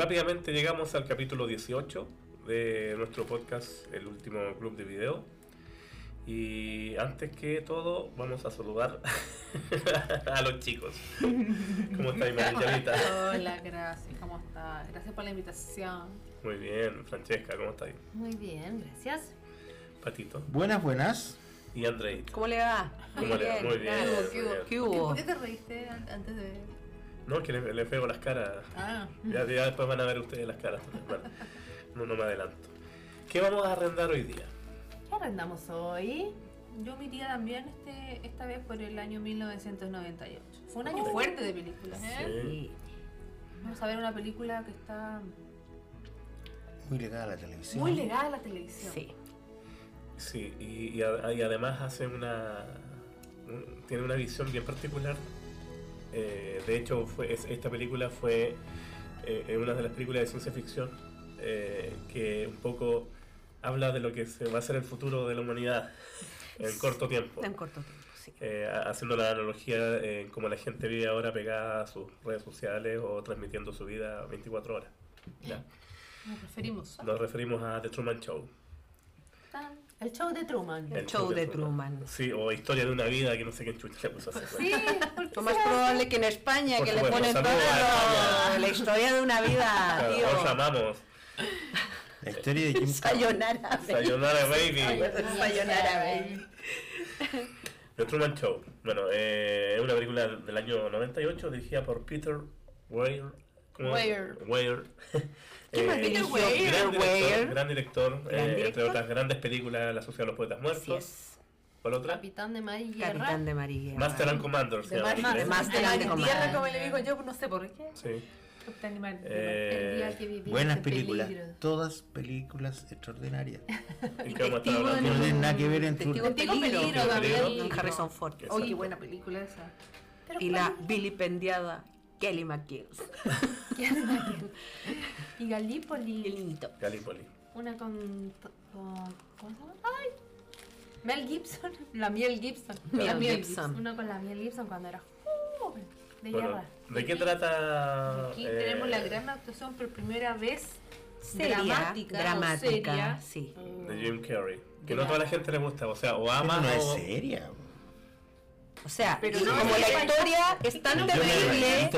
rápidamente llegamos al capítulo 18 de nuestro podcast, el último club de video. Y antes que todo, vamos a saludar a los chicos. ¿Cómo estáis, Marillavita? Hola, gracias. ¿Cómo estás? Gracias por la invitación. Muy bien, Francesca, ¿cómo estáis? Muy bien, gracias. Patito. Buenas, buenas. Y Andrei. ¿Cómo le va? ¿Cómo le va? Muy bien. ¿Qué muy hubo? bien. ¿Qué ¿Por qué, hubo? por qué te reíste an- antes de.? No, que le, le pego las caras. Ah, Ya, ya después van a ver ustedes las caras. Bueno, no, no me adelanto. ¿Qué vamos a arrendar hoy día? ¿qué arrendamos hoy? Yo me iría también este, esta vez por el año 1998. Fue un año fuerte de películas, ¿eh? Sí. Vamos a ver una película que está Muy ligada a la televisión. muy legada a la televisión. Sí. Sí, y, y a- y además hace una. un- tiene una visión bien particular. Eh, de hecho, fue, es- esta película fue eh, una de las películas de ciencia ficción eh, que un poco habla de lo que se va a ser el futuro de la humanidad en corto tiempo. En corto tiempo, sí. Eh, haciendo la analogía en cómo la gente vive ahora pegada a sus redes sociales o transmitiendo su vida 24 horas. ¿ya? Nos preferimos. Nos referimos a The Truman Show. Tan- El show de Truman. El show de Truman. Sí, o Historia de una vida que no sé qué chucha le puso a hacer. Sí, Lo más probable que en España, Por que le supuesto, ponen todo saludos a España. la historia de una vida, tío. Os amamos. La historia de Jim. Sayonara, baby. Sayonara Baby. Sayonara, baby. The Truman Show. Bueno, eh, es una película del año 98 dirigida por Peter Weir. Weir. Weir. ¿Quién más Eh, dirigió? Gran Peter director, Weir. gran director, eh, Gran entre director. otras grandes películas, La Sociedad de los Poetas Así Muertos. es. ¿Cuál otra? Capitán de Mar y Guerra. Capitán de María. Master and Commander. de Mar Mar-. Master and Commander. Tierra, como le digo yo, no sé por qué. Sí. Capitán de Mar. Eh, Buenas ese películas. peligro. Todas películas extraordinarias. ¿Y qué vamos a estar Testigo hablando? No tienen nada que ver en tu... peligro. peligro, Peligro. Harrison Ford. Oye, qué buena película esa. Y la vilipendiada Kelly McGills. Y Gallipoli. Qué lindo. Gallipoli. Una con, con- ¿Cómo se llama? ¡Ay! Mel Gibson. La Miel Gibson. Mel La Miel Gibson. Una con la Miel Gibson cuando era joven. De Bueno, guerra. ¿de qué trata? Aquí eh, tenemos la gran actuación por primera vez. Seria, dramática. dramática, seria. sí. de Jim Carrey. Que no Ya. toda la gente le gusta, o sea, o Pero ama no es seria. O sea, Pero y no, como la historia es tan Yo terrible.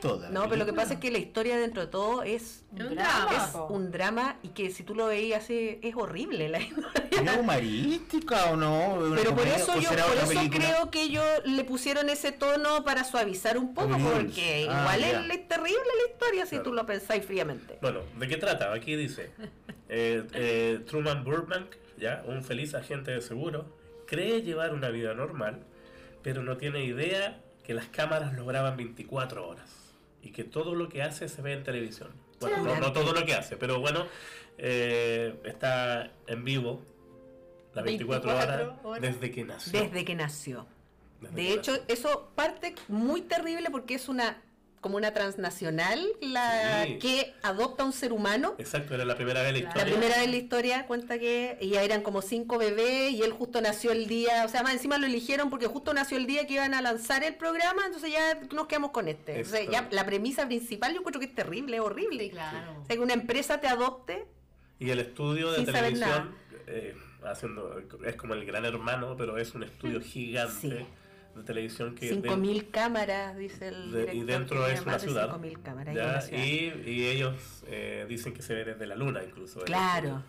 toda. No, pero lo que pasa es que la historia dentro de todo es Un es drama. un drama y que si tú lo veías así es horrible la historia. ¿Es humorística o no? ¿Una Pero por eso yo por eso película? creo que ellos le pusieron ese tono para suavizar un poco porque Ah, igual ya. es, es terrible la historia si Claro. tú lo pensáis fríamente. Bueno, ¿de qué trata? Aquí dice, eh, eh, Truman Burbank, ya, un feliz agente de seguro, cree llevar una vida normal, pero no tiene idea que las cámaras lo graban 24 horas y que todo lo que hace se ve en televisión. Bueno, no, no todo lo que hace, pero bueno, eh, está en vivo las 24, 24 horas, horas. desde que nació. Desde que nació. Desde De que hecho, nació. eso parte muy terrible porque es una como una transnacional la Sí. que adopta un ser humano. Exacto, era la primera vez en la La La historia. primera vez en la historia cuenta que ya eran como cinco bebés y él justo nació el día, o sea, más encima lo eligieron porque justo nació el día que iban a lanzar el programa, entonces ya nos quedamos con este. O sea, Exacto. ya la premisa principal yo encuentro que es terrible, es horrible. Sí, claro. O sea, que una empresa te adopte, Y el estudio de televisión eh, haciendo, es como el gran hermano, pero es un estudio gigante Sí. De televisión que... 5.000 cámaras, dice el de- y director, dentro es una ciudad. 5.000 cámaras. ya, y una ciudad. y, y ellos eh, dicen que se ve desde la luna incluso. Claro.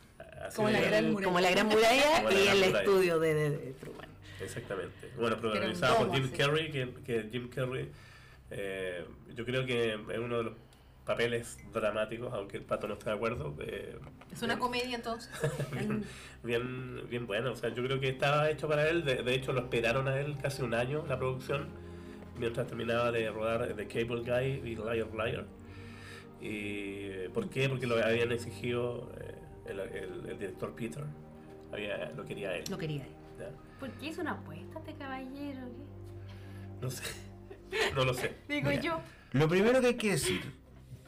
Como la gran muralla. como la gran muralla y gran el muralla. estudio de, de- de Truman. Exactamente. Bueno, protagonizado por Jim. Carrey, que, que Jim Carrey, eh, yo creo que es uno de los papeles dramáticos, aunque el pato no esté de acuerdo. eh, Es una bien- comedia entonces. bien, bien, bien bueno. O sea, yo creo que estaba hecho para él. De, de hecho, lo esperaron a él casi un año la producción, mientras terminaba de rodar The Cable Guy y Liar Liar. ¿Y por qué? Porque lo habían exigido eh, el, el- el director Peter. Había, lo quería él. Lo quería él. ¿ya? ¿Por qué es una apuesta este caballero? ¿Qué? No sé. No lo sé. Digo Mira. yo. Lo primero que hay que decir,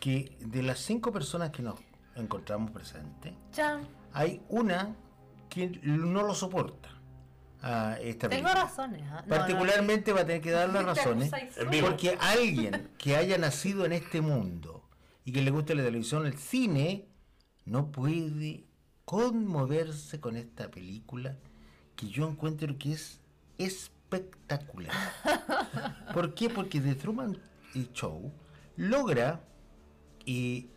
que de las cinco personas que nos encontramos presentes, hay una que no lo soporta a esta Tengo película. razones. ¿ah? No, Particularmente va a tener que dar las razones, porque alguien que haya nacido en este mundo y y que le guste la televisión, el cine, no puede conmoverse con esta película que yo encuentro que es espectacular. ¿Por qué? Porque The Truman Show logra y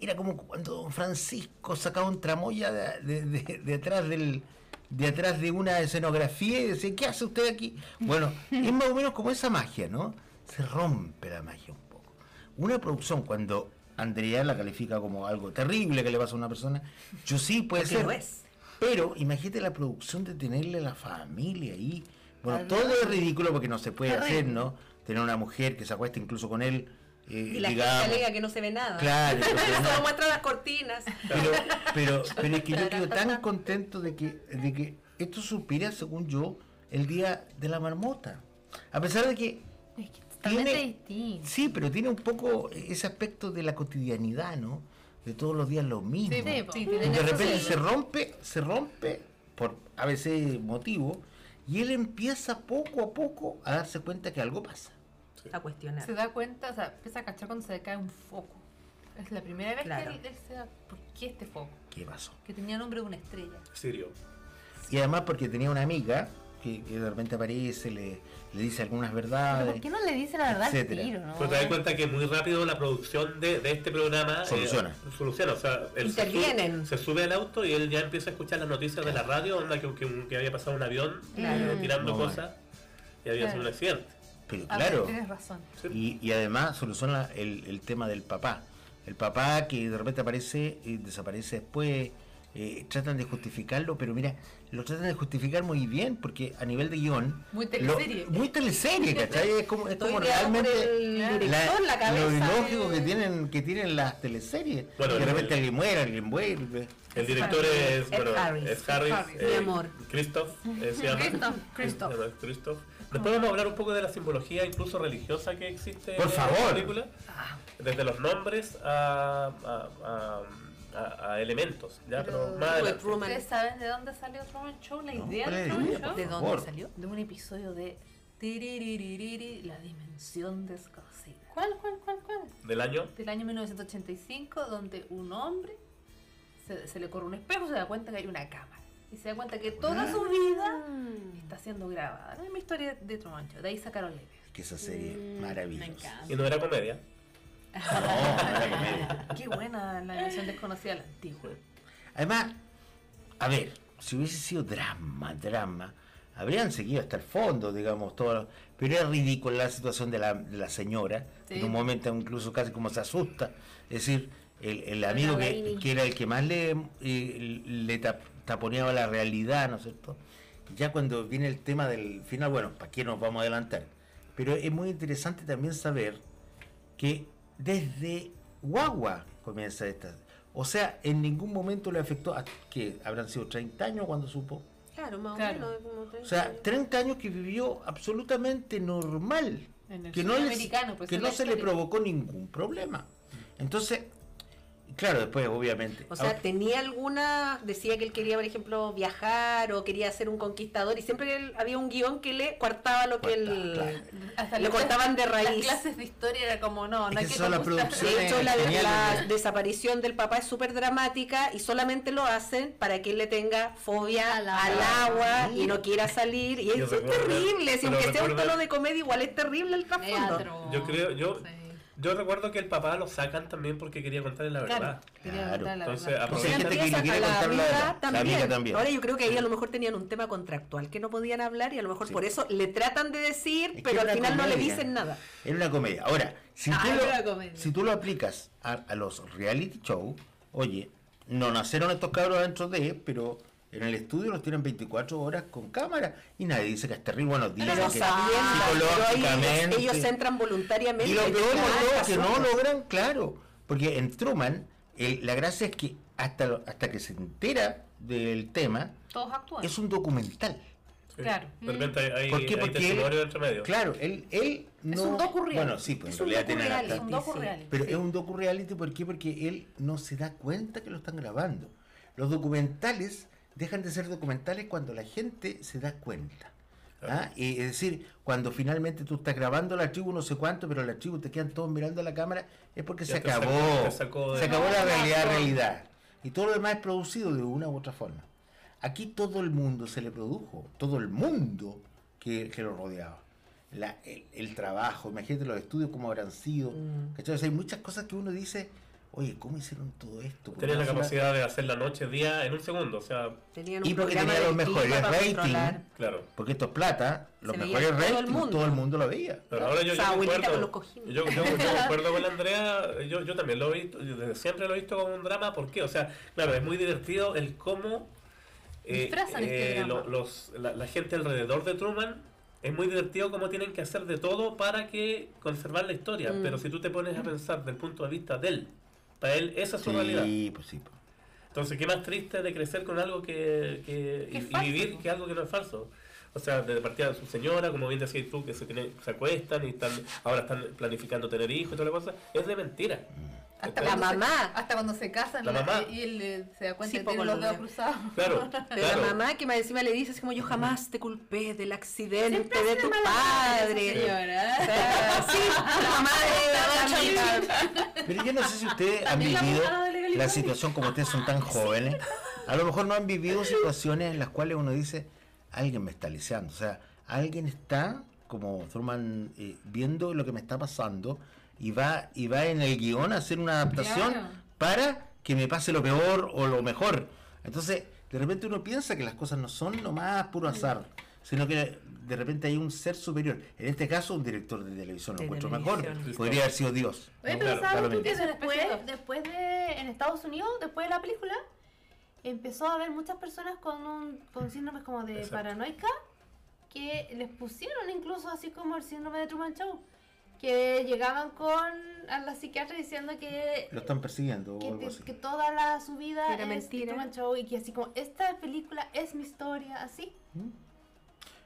era como cuando Don Francisco sacaba un tramoya de, de- de- de atrás del de atrás de una escenografía y decía, ¿qué hace usted aquí? Bueno, es más o menos como esa magia, ¿no? Se rompe la magia un poco. Una producción cuando Andrea la califica como algo terrible que le pasa a una persona, yo sí puede Porque ser. lo es. Pero imagínate la producción de tenerle a la familia ahí. Bueno, Al todo es ridículo porque no se puede hacer, ¿no? Tener una mujer que se acueste incluso con él. Y la digamos. gente alega que no se ve nada. Claro. Solo muestra las cortinas. Pero, pero, pero es que yo quedo tan contento de que, de que esto supiera, según yo, el día de la marmota. A pesar de que Es que tiene, distinto. sí, pero tiene un poco ese aspecto de la cotidianidad, ¿no? De todos los días lo mismo. Sí, de repente sí. se rompe, se rompe por a veces motivo, y él empieza poco a poco a darse cuenta que algo pasa. A cuestionar. Se da cuenta, o sea, empieza a cachar cuando se le cae un foco. Es la primera vez Claro. que él, él se da, ¿por qué este foco? ¿Qué pasó? Que tenía nombre de una estrella. Sirio. Y además porque tenía una amiga que, que de repente aparece, le, le dice algunas Pero verdades. ¿por qué no le dice la verdad al etcétera. tiro, no? Pero te das cuenta que muy rápido la producción de, de este programa eh, Soluciona. soluciona. O sea, él se Intervienen. sube- Se, sube al auto y él ya empieza a escuchar las noticias de la radio, onda que, que- que había pasado un avión Claro. eh, tirando No, cosas y había sido un accidente. Pero claro, Tienes razón. Y, y además soluciona el, el tema del papá. El papá que de repente aparece y desaparece después, eh, tratan de justificarlo, pero mira, lo tratan de justificar muy bien, porque a nivel de guion... Muy lo- teleserie. muy teleserie, ¿cachai? Es como, es como realmente... el director, la, cabeza. lo ilógico de- que tienen que tienen las teleseries. Bueno, de el- repente alguien muere, alguien vuelve. El director es, Ed bueno, Harris. es Harris, Harris. eh, Mi amor. Christoph, eh, se llama. Christoph, Christoph. Christoph. Después vamos a hablar un poco de la simbología, incluso religiosa, que existe Por en favor. la película. Desde los nombres a, a, a- a- a elementos, ¿ya? Pero, Pero- más adelante. Truman. ¿Ustedes saben de dónde salió Truman Show? La No, idea ¿cuál de Truman Show. ¿De favor? dónde salió? De un episodio de Tiririririri, La Dimensión Desconocida. ¿Cuál, cuál, cuál, cuál? Del año. Del año 1985, donde un hombre se, se le corre un espejo y se da cuenta que hay una cámara. Y se da cuenta que toda su vida Mm. está siendo grabada. Es mi historia de Truman Show. De ahí sacaron la idea. Que esa serie Mm, maravillosa. me encanta. Y no era comedia. No, no era comedia. Qué buena la dimensión desconocida, la antigua. Además, a ver, si hubiese sido drama, drama, habrían seguido hasta el fondo, digamos, todo. Pero era ridícula la situación de la, de la señora. Sí. En un momento incluso casi como se asusta. Es decir, el, el amigo que, era el que más le, eh, le tap- taponeaba la realidad, ¿no es cierto? Ya cuando viene el tema del final, bueno, ¿para qué nos vamos a adelantar? Pero es muy interesante también saber que desde Guagua comienza esta. O sea, en ningún momento le afectó a que habrán sido 30 años cuando supo. Claro, más Claro. o menos. como O 30 sea, años. 30 años que vivió absolutamente normal. En el Que no, les- pues, que no se le provocó ningún problema. Entonces, claro, después obviamente. O sea, ahora- tenía alguna, decía que él quería, por ejemplo, viajar o quería ser un conquistador y siempre él- había un guion que le cortaba lo que Cortaba, él... claro. Hasta Le cortaban de raíz. Las clases de historia era como, no, Es no hay que que son las conquistar. producciones- De hecho, la, desaparición del papá es súper dramática y solamente lo hacen para que él le tenga fobia Al al, agua. y no quiera salir. Y eso es terrible. Si aunque sea un tono de comedia, igual es terrible el trasfondo. Yo creo, yo, Sí. Yo recuerdo que el papá lo sacan también porque quería contarle la Claro, verdad. quería Claro. contar la Entonces, verdad. Entonces, gente que le quiere la contar amiga también. también. Ahora yo creo que ahí a lo mejor tenían un tema contractual que no podían hablar y a lo mejor Sí. por eso le tratan de decir, Es pero al final no le dicen nada. Era una comedia. Ahora, si, Ah, tú, lo, si tú lo aplicas a, a los reality show, oye, no nacieron estos cabros dentro de, pero en el estudio los tienen 24 horas con cámara y nadie dice que es terrible. Bueno, dicen Pero que psicológicamente. ellos entran voluntariamente. Y lo peor todo es que no logran, claro, porque en Truman el- la gracia es que hasta, hasta que se entera del tema Todos actúan. es un documental. Sí. Claro. Hay, hay, ¿Por qué? hay Porque entre medio. Claro, él, él no... un docu-reality. Bueno, sí, pues Es en un realidad tiene docu-reality, hasta- un. Pero sí. es un docu-reality, ¿por qué? Porque él no se da cuenta que lo están grabando. Los documentales dejan de ser documentales cuando la gente se da cuenta. ¿Ah? Y es decir, cuando finalmente tú estás grabando la tribu no sé cuánto, pero la tribu te quedan todos mirando a la cámara, es porque Ya se acabó. sacó- te sacó de- Se acabó la realidad, realidad. Y todo lo demás es producido de una u otra forma. Aquí todo el mundo se le produjo, todo el mundo que, que lo rodeaba. La- el, el trabajo, imagínate los estudios cómo habrán sido. Mm. ¿cachai? O sea, hay muchas cosas que uno dice, oye, ¿cómo hicieron todo esto? Porque Tenía la capacidad de hacer la noche, día en un segundo, o sea, Tenían Y porque programa tenía del los mejores para rating. controlar. claro. Porque esto es plata, los Se mejores todo el ratings, mundo. todo el mundo lo veía. Pero ahora yo, O sea, yo con los cojines. yo, yo, yo concuerdo con la Andrea, yo, yo también lo he visto, yo desde siempre lo he visto como un drama, ¿por qué? O sea, claro, es muy divertido el cómo eh, este drama. lo- los, la, la gente alrededor de Truman, es muy divertido cómo tienen que hacer de todo para que conservar la historia, Mm. pero si tú te pones a pensar del punto de vista de él, para él esa es su realidad. Sí, pues sí. pues. Entonces, ¿qué más triste de crecer con algo que, que- y, vivir ¿no? que algo que no es falso? O sea, de partida de su señora, como bien decías tú, que se, tiene- se acuestan y están ahora están planificando tener hijos y toda la cosa, es de mentira. Hasta La se- mamá. hasta cuando se casan La la- mamá. y él eh, se da cuenta Sí, que tiene los lo dedos cruzados. Claro, Pero claro. la mamá que más encima le dice así como yo jamás te culpé del accidente Siempre de tu padre. esa señora. O sea, sí, la mamá de la amiga. Pero yo no sé si ustedes han vivido la situación como ustedes son tan jóvenes. A lo mejor no han vivido situaciones en las cuales uno dice, alguien me está lisiando. O sea, alguien está, como Thurman, eh, viendo lo que me está pasando y va, y va en el guion a hacer una adaptación Claro. para que me pase lo peor o lo mejor. Entonces, de repente uno piensa que las cosas no son nomás puro azar, sino que de repente hay un ser superior. En este caso, un director de televisión lo encuentro mejor. Podría haber sido Dios. Oye, pero Claro, ¿sabes tú que después, después- después de, en Estados Unidos, después de la película, empezó a haber muchas personas con, un, con síndromes como de Exacto. paranoica que les pusieron incluso así como el síndrome de Truman Show. Que llegaban con a la psiquiatra diciendo que, Lo están persiguiendo que, o algo te- así. que toda la, su vida Era es mentira. Truman Show y que así como esta película es mi historia, así.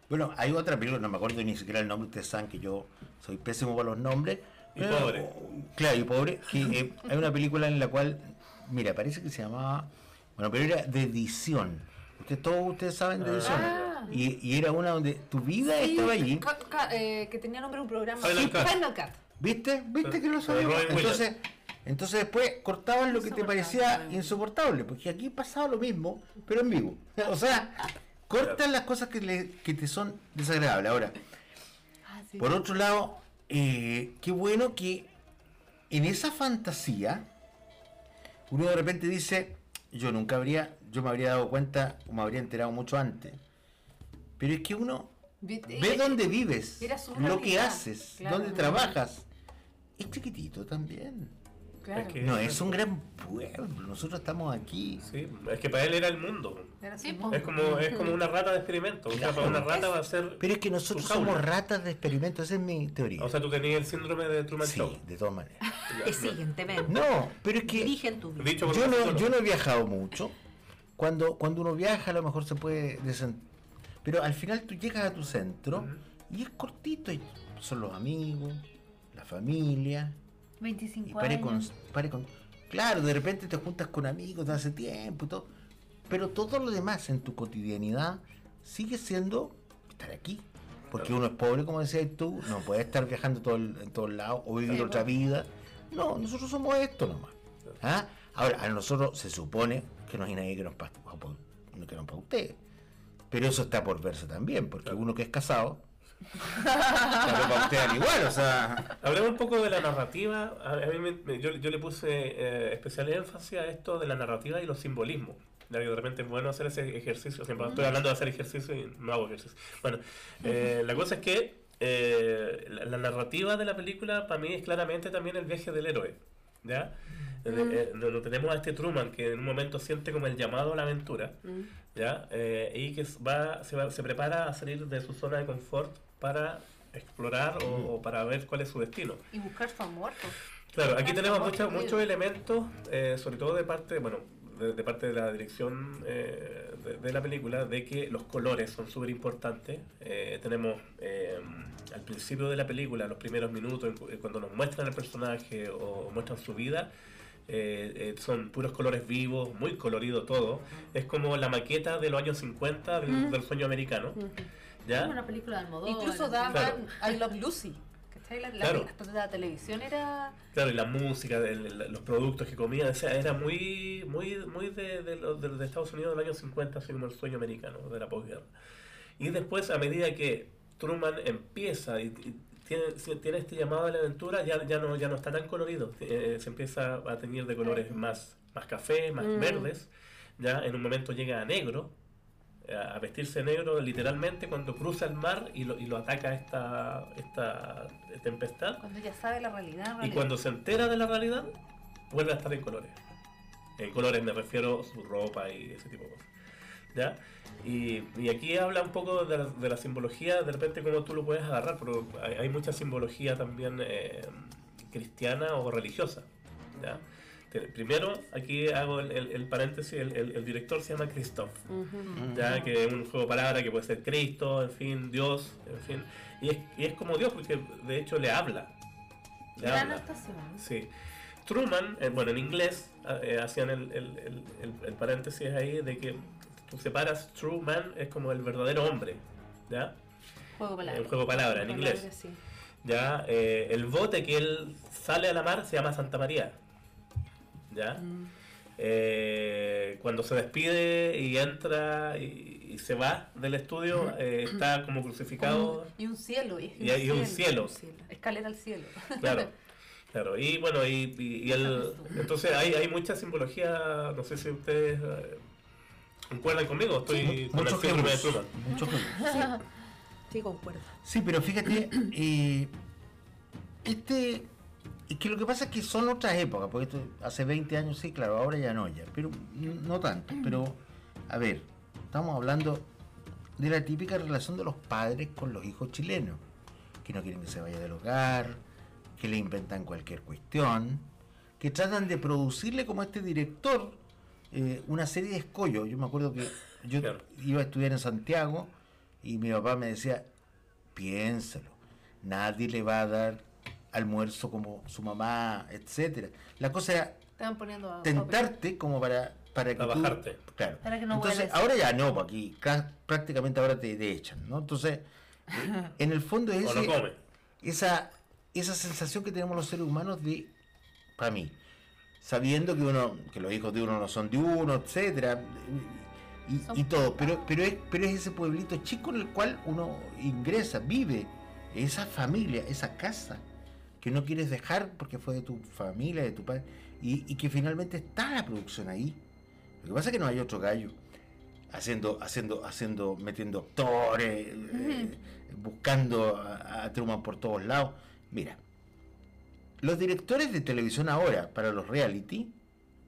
Bueno, hay otra película, no me acuerdo ni siquiera el nombre, ustedes saben que yo soy pésimo para los nombres. Y pero- pobre. Claro, y pobre. Que, eh, hay una película en la cual, mira, parece que se llamaba, bueno, pero era de edición. Ustedes, todos ustedes saben de edición. Ah. Y, y era una donde tu vida estaba allí. Ca- ca- eh, que tenía nombre de un programa. Final Cut. Final Cut. ¿Viste? ¿Viste que lo sabíamos? Entonces, entonces después cortaban lo que te parecía insoportable, porque aquí pasaba lo mismo, pero en vivo. O sea, cortan las cosas que, le- que te son desagradables. Ahora, Ah, sí. por otro lado, eh, qué bueno que en esa fantasía uno de repente dice, yo nunca habría, yo me habría dado cuenta o me habría enterado mucho antes. Pero es que uno ¿Viste? ve dónde vives, lo que haces, claro. dónde trabajas. Es chiquitito también. Claro. Es que- No es un gran pueblo, nosotros estamos aquí. Sí, es que para él era el mundo. Era Sí. Es como, es como una rata de experimento. O sea, para una rata va a ser. Pero es que nosotros somos ratas de experimento, esa es mi teoría. O sea, tú tenías el síndrome de Truman sí, Show. de todas maneras. Es siguientemente. No, pero es que Dirigen tu vida. Dicho yo un no, yo no he viajado mucho. Cuando, cuando uno viaja a lo mejor se puede Pero al final tú llegas a tu centro y es cortito. y son los amigos, la familia. Y 25 pare con, años. pare con... Claro, de repente te juntas con amigos de hace tiempo y todo. Pero todo lo demás en tu cotidianidad sigue siendo estar aquí. Porque uno es pobre, como decías tú, no puede estar viajando todo el- en todos lados o vivir Sí, otra vida. No, nosotros somos esto nomás. ¿Ah? Ahora, a nosotros se supone que no hay nadie que nos pague que nos pague usted. Pero eso está por verse también, porque uno que es casado, para usted al igual, o sea... Hablemos un poco de la narrativa. A mí me- me- yo, yo le puse eh, especial énfasis a esto de la narrativa y los simbolismos. De repente es bueno hacer ese ejercicio. Siempre estoy hablando de hacer ejercicio y no hago ejercicio. Bueno, eh, la cosa es que eh, la, la narrativa de la película para mí es claramente también el viaje del héroe. ¿Ya? Eh, eh, no tenemos a este Truman que en un momento siente como el llamado a la aventura. Mm. ¿Ya? Eh, y que va, se, va- se prepara a salir de su zona de confort para explorar o, o para ver cuál es su destino. Y buscar su amor. pues. Claro, aquí tenemos muchos muchos elementos, eh, sobre todo de parte, bueno, de, de parte de la dirección eh, de, de la película, de que los colores son súper importantes. Eh, tenemos eh, al principio de la película, los primeros minutos, cu- cuando nos muestran el personaje o muestran su vida, eh, eh, son puros colores vivos, muy colorido todo. Es como la maqueta de los años 50 del, Mm. del sueño americano. ¿ya? Como una película de Almodóvar. Incluso daban Claro. I Love Lucy. ¿Cachai? La, la, Claro. la- la televisión era. Claro, y la música, el- el- los productos que comían, o sea, era muy muy muy de, de, los- de- de Estados Unidos del año 50, así como el sueño americano de la posguerra. Y después, a medida que Truman empieza y, y tiene, tiene este llamado a la aventura, ya, ya, no, ya no está tan colorido, eh, se empieza a teñir de colores más, más café, más Mm. verdes, ya en un momento llega a negro, a a vestirse negro literalmente cuando cruza el mar y lo, y lo ataca esta, esta tempestad. Cuando ya sabe la realidad. en Y realidad. cuando se entera de la realidad, vuelve a estar en colores. En colores me refiero a su ropa y ese tipo de cosas. ¿Ya? Y, y aquí habla un poco de la, de la simbología, de repente cómo tú lo puedes agarrar, pero hay, hay mucha simbología también eh, cristiana o religiosa. ¿ya? Primero, aquí hago el, el- el paréntesis, el, el- director se llama Christoph, Ujú. ya que es un juego de palabras que puede ser Cristo, en fin, Dios, en fin. Y es, y es como Dios, porque de hecho le habla. Le Gran habla. actuación. Sí. Truman, eh, bueno, en inglés eh, hacían el paréntesis ahí de que tú separas true man es como el verdadero hombre, ¿ya? Juego de palabras. El juego de palabras en inglés. Sí. ¿Ya? Eh, el bote que él sale a la mar se llama Santa María, ¿ya? Mm. Eh, cuando se despide y entra y, y se va del estudio, eh, está como crucificado. Y un cielo. Y, Y hay un cielo. Escalera al cielo. Claro, claro. Y bueno, y, y- y el, entonces hay, hay mucha simbología, no sé si ustedes concuerdan conmigo, estoy con el Muchos síndrome de. Muchos ejemplos. Sí, concuerdo. Sí, pero fíjate, eh, este, es que lo que pasa es que son otras épocas, porque esto hace 20 años sí, claro, ahora ya no, ya, pero no tanto, pero a ver, estamos hablando de la típica relación de los padres con los hijos chilenos, que no quieren que se vaya del hogar, que le inventan cualquier cuestión, que tratan de producirle como este director eh, una serie de escollos. Yo me acuerdo que yo Claro. iba a estudiar en Santiago y mi papá me decía, piénsalo, nadie le va a dar almuerzo como su mamá, etcétera. La cosa era Estaban poniendo a. tentarte como para para que tú- bajarte. claro. Para que no Entonces, ahora ya no, aquí ca- prácticamente ahora te, te echan, ¿no? Entonces, eh, en el fondo es ese- esa, esa sensación que tenemos los seres humanos de, para mí, sabiendo que uno, que los hijos de uno no son de uno, etcétera, y, todo, pero, pero es, pero es ese pueblito chico en el cual uno ingresa, vive, esa familia, esa casa, que no quieres dejar porque fue de tu familia, de tu padre, y, y que finalmente está la producción ahí. Lo que pasa es que no hay otro gallo haciendo, haciendo, haciendo, metiendo actores, eh, buscando a, a Truman por todos lados. Mira, los directores de televisión ahora, para los reality,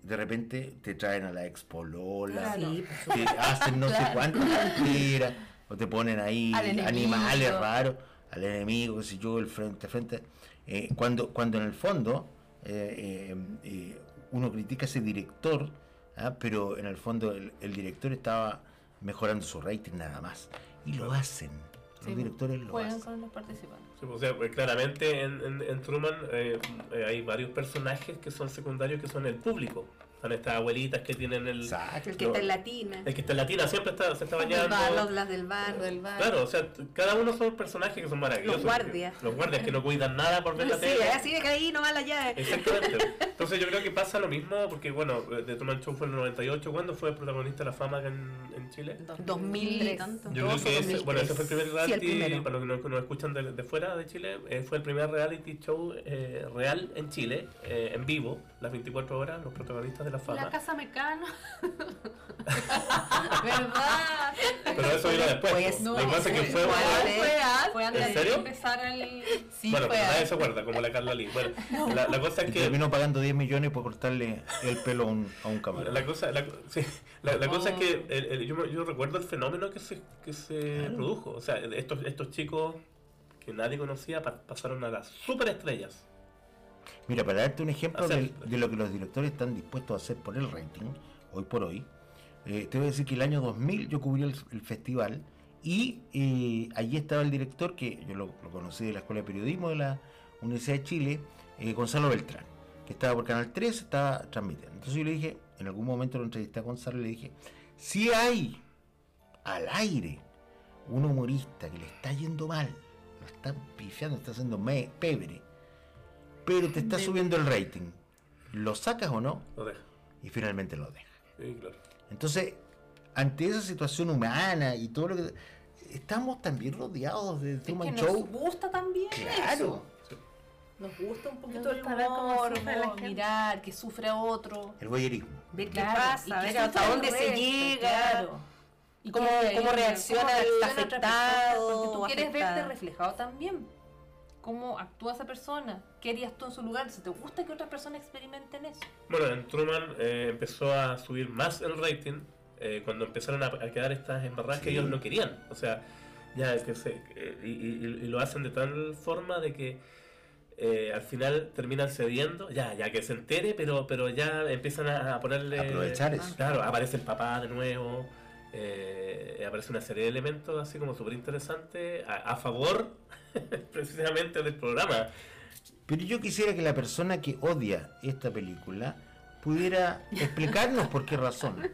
de repente te traen a la Expo Lola, Claro. Te hacen no sé cuántas tonteras, o te ponen ahí Al animales raros, al enemigo, qué sé yo, el frente a frente. Eh, cuando, cuando en el fondo eh, eh, uno critica a ese director, ¿ah? pero en el fondo el, el director estaba mejorando su rating nada más. Y lo hacen, los directores lo Juegan hacen. con los participantes. O sea, pues, claramente en, en- en Truman eh, eh, hay varios personajes que son secundarios que son el público. Están estas abuelitas que tienen el... Exacto. El que está en latina. El que está en latina siempre está, se está bañando. los- las del bar. Del bar. Claro, o sea, cada uno son personajes que son maravillosos. Los guardias. Los guardias que no cuidan nada por ver la Sí, tele. así de que ahí nomás la llave. Exactamente. Entonces yo creo que pasa lo mismo porque, bueno, The Truman Show fue en el 98. ¿Cuándo fue protagonista de la fama acá en, en Chile? 2000 y tanto. Yo creo que ese, bueno, ese fue el primer Sí, reality, el primero. para los que no, nos escuchan de, de fuera de Chile, eh, fue el primer reality show eh, real en Chile, eh, en vivo, las 24 horas, los protagonistas de la fama. La casa mecano. ¿Verdad? Pero eso vino después. Pues, po. lo que pasa es que fue... fue antes. Fue antes ¿En de serio? empezar el. Sí, bueno, pero nadie antes. se acuerda, como la Carla Lee. Bueno, la, la cosa es que... terminó pagando 10 millones por cortarle el pelo a un, a un camarón. La cosa, la, sí, la, la cosa es que el- el- yo, yo recuerdo el fenómeno que se, que se Claro. produjo. O sea, estos, estos chicos que nadie conocía pa- pasaron a las superestrellas. Mira, para darte un ejemplo de, lo que los directores están dispuestos a hacer por el rating, hoy por hoy, eh, te voy a decir que el año 2000 yo cubrí el, el festival y eh, allí estaba el director, que yo lo, lo conocí de la Escuela de Periodismo de la Universidad de Chile, eh, Gonzalo Beltrán. que estaba por Canal 3, estaba transmitiendo. Entonces yo le dije, en algún momento lo entrevisté a Gonzalo y le dije, si hay al aire un humorista que le está yendo mal, lo está pifiando, está haciendo me- pebre, pero te está subiendo el rating, ¿lo sacas o no? Lo deja. Y finalmente lo deja. Sí, claro. Entonces, ante esa situación humana y todo lo que... Estamos también rodeados de Es que Truman nos Show. gusta también Claro. eso. Nos gusta un poquito el cómo humor, sufre la gente. mirar que sufre a otro. El voyerismo. Ver qué Claro, pasa, ver hasta dónde se resto, llega. claro. Y cómo- cómo reacciona el otra afectado Porque tú quieres verte reflejado también. Cómo actúa esa persona. ¿Qué harías tú en su lugar? Si te gusta que otras personas experimenten eso. Bueno, en Truman eh, empezó a subir más el rating eh, cuando empezaron a, a quedar estas embarradas que Sí. ellos no querían. O sea, ya que se. eh, y, y- y lo hacen de tal forma de que eh, al final terminan cediendo, ya, ya que se entere, pero, pero ya empiezan a, a ponerle. Aprovechar eso. Claro, aparece el papá de nuevo. Eh, aparece una serie de elementos así como súper interesantes a, a favor precisamente del programa. Pero yo quisiera que la persona que odia esta película pudiera explicarnos por qué razón.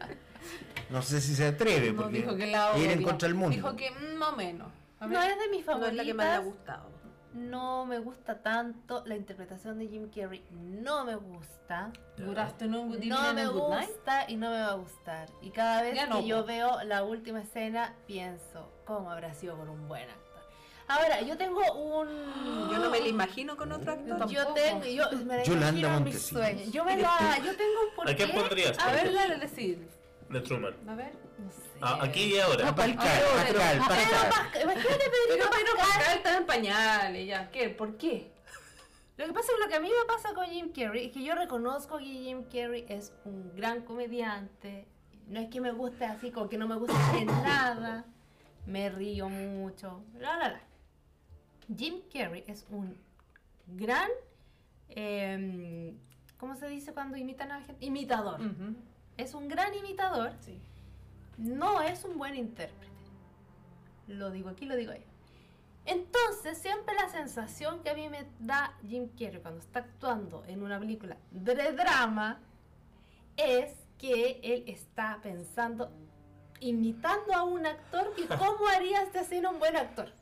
No sé si se atreve, No porque dijo que la ir en contra del mundo. Dijo que mm, más o menos. No es de mis No es la que más le ha favoritas. gustado. No me gusta tanto la interpretación de Jim Carrey. No me gusta. Good No Evening me gusta y no me va a gustar. Y cada vez Ya no, que yo po. veo la última escena, pienso, ¿cómo habrá sido con un buen actor? Ahora, yo tengo un... Yo no me la imagino con otro actor. Yo tengo, yo me la Yolanda imagino mis Montesinos. sueños. Yo me la, yo tengo un porqué. ¿A quién pondrías? A ver, dale, decir. De Truman? A ver. No sé. Ah, aquí y ahora. Ah, Pascal, Ah, pero- Pascal, Pedro Pascal. Pascal, imagínate Pedrito Pero, pero Pascal. Pascal está en pañales, ya. ¿Qué? ¿Por qué? Lo que pasa es que lo que a mí me pasa con Jim Carrey es que yo reconozco que Jim Carrey es un gran comediante. No es que me guste así, como que no me guste en nada. Me río mucho. La, la, la. Jim Carrey es un gran. em, ¿Cómo se dice cuando imitan a la gente? Imitador. Ujú. Es un gran imitador. Sí. No es un buen intérprete. Lo digo aquí, lo digo ahí. Entonces, siempre la sensación que a mí me da Jim Carrey cuando está actuando en una película de drama es que él está pensando, imitando a un actor y cómo harías de ser un buen actor.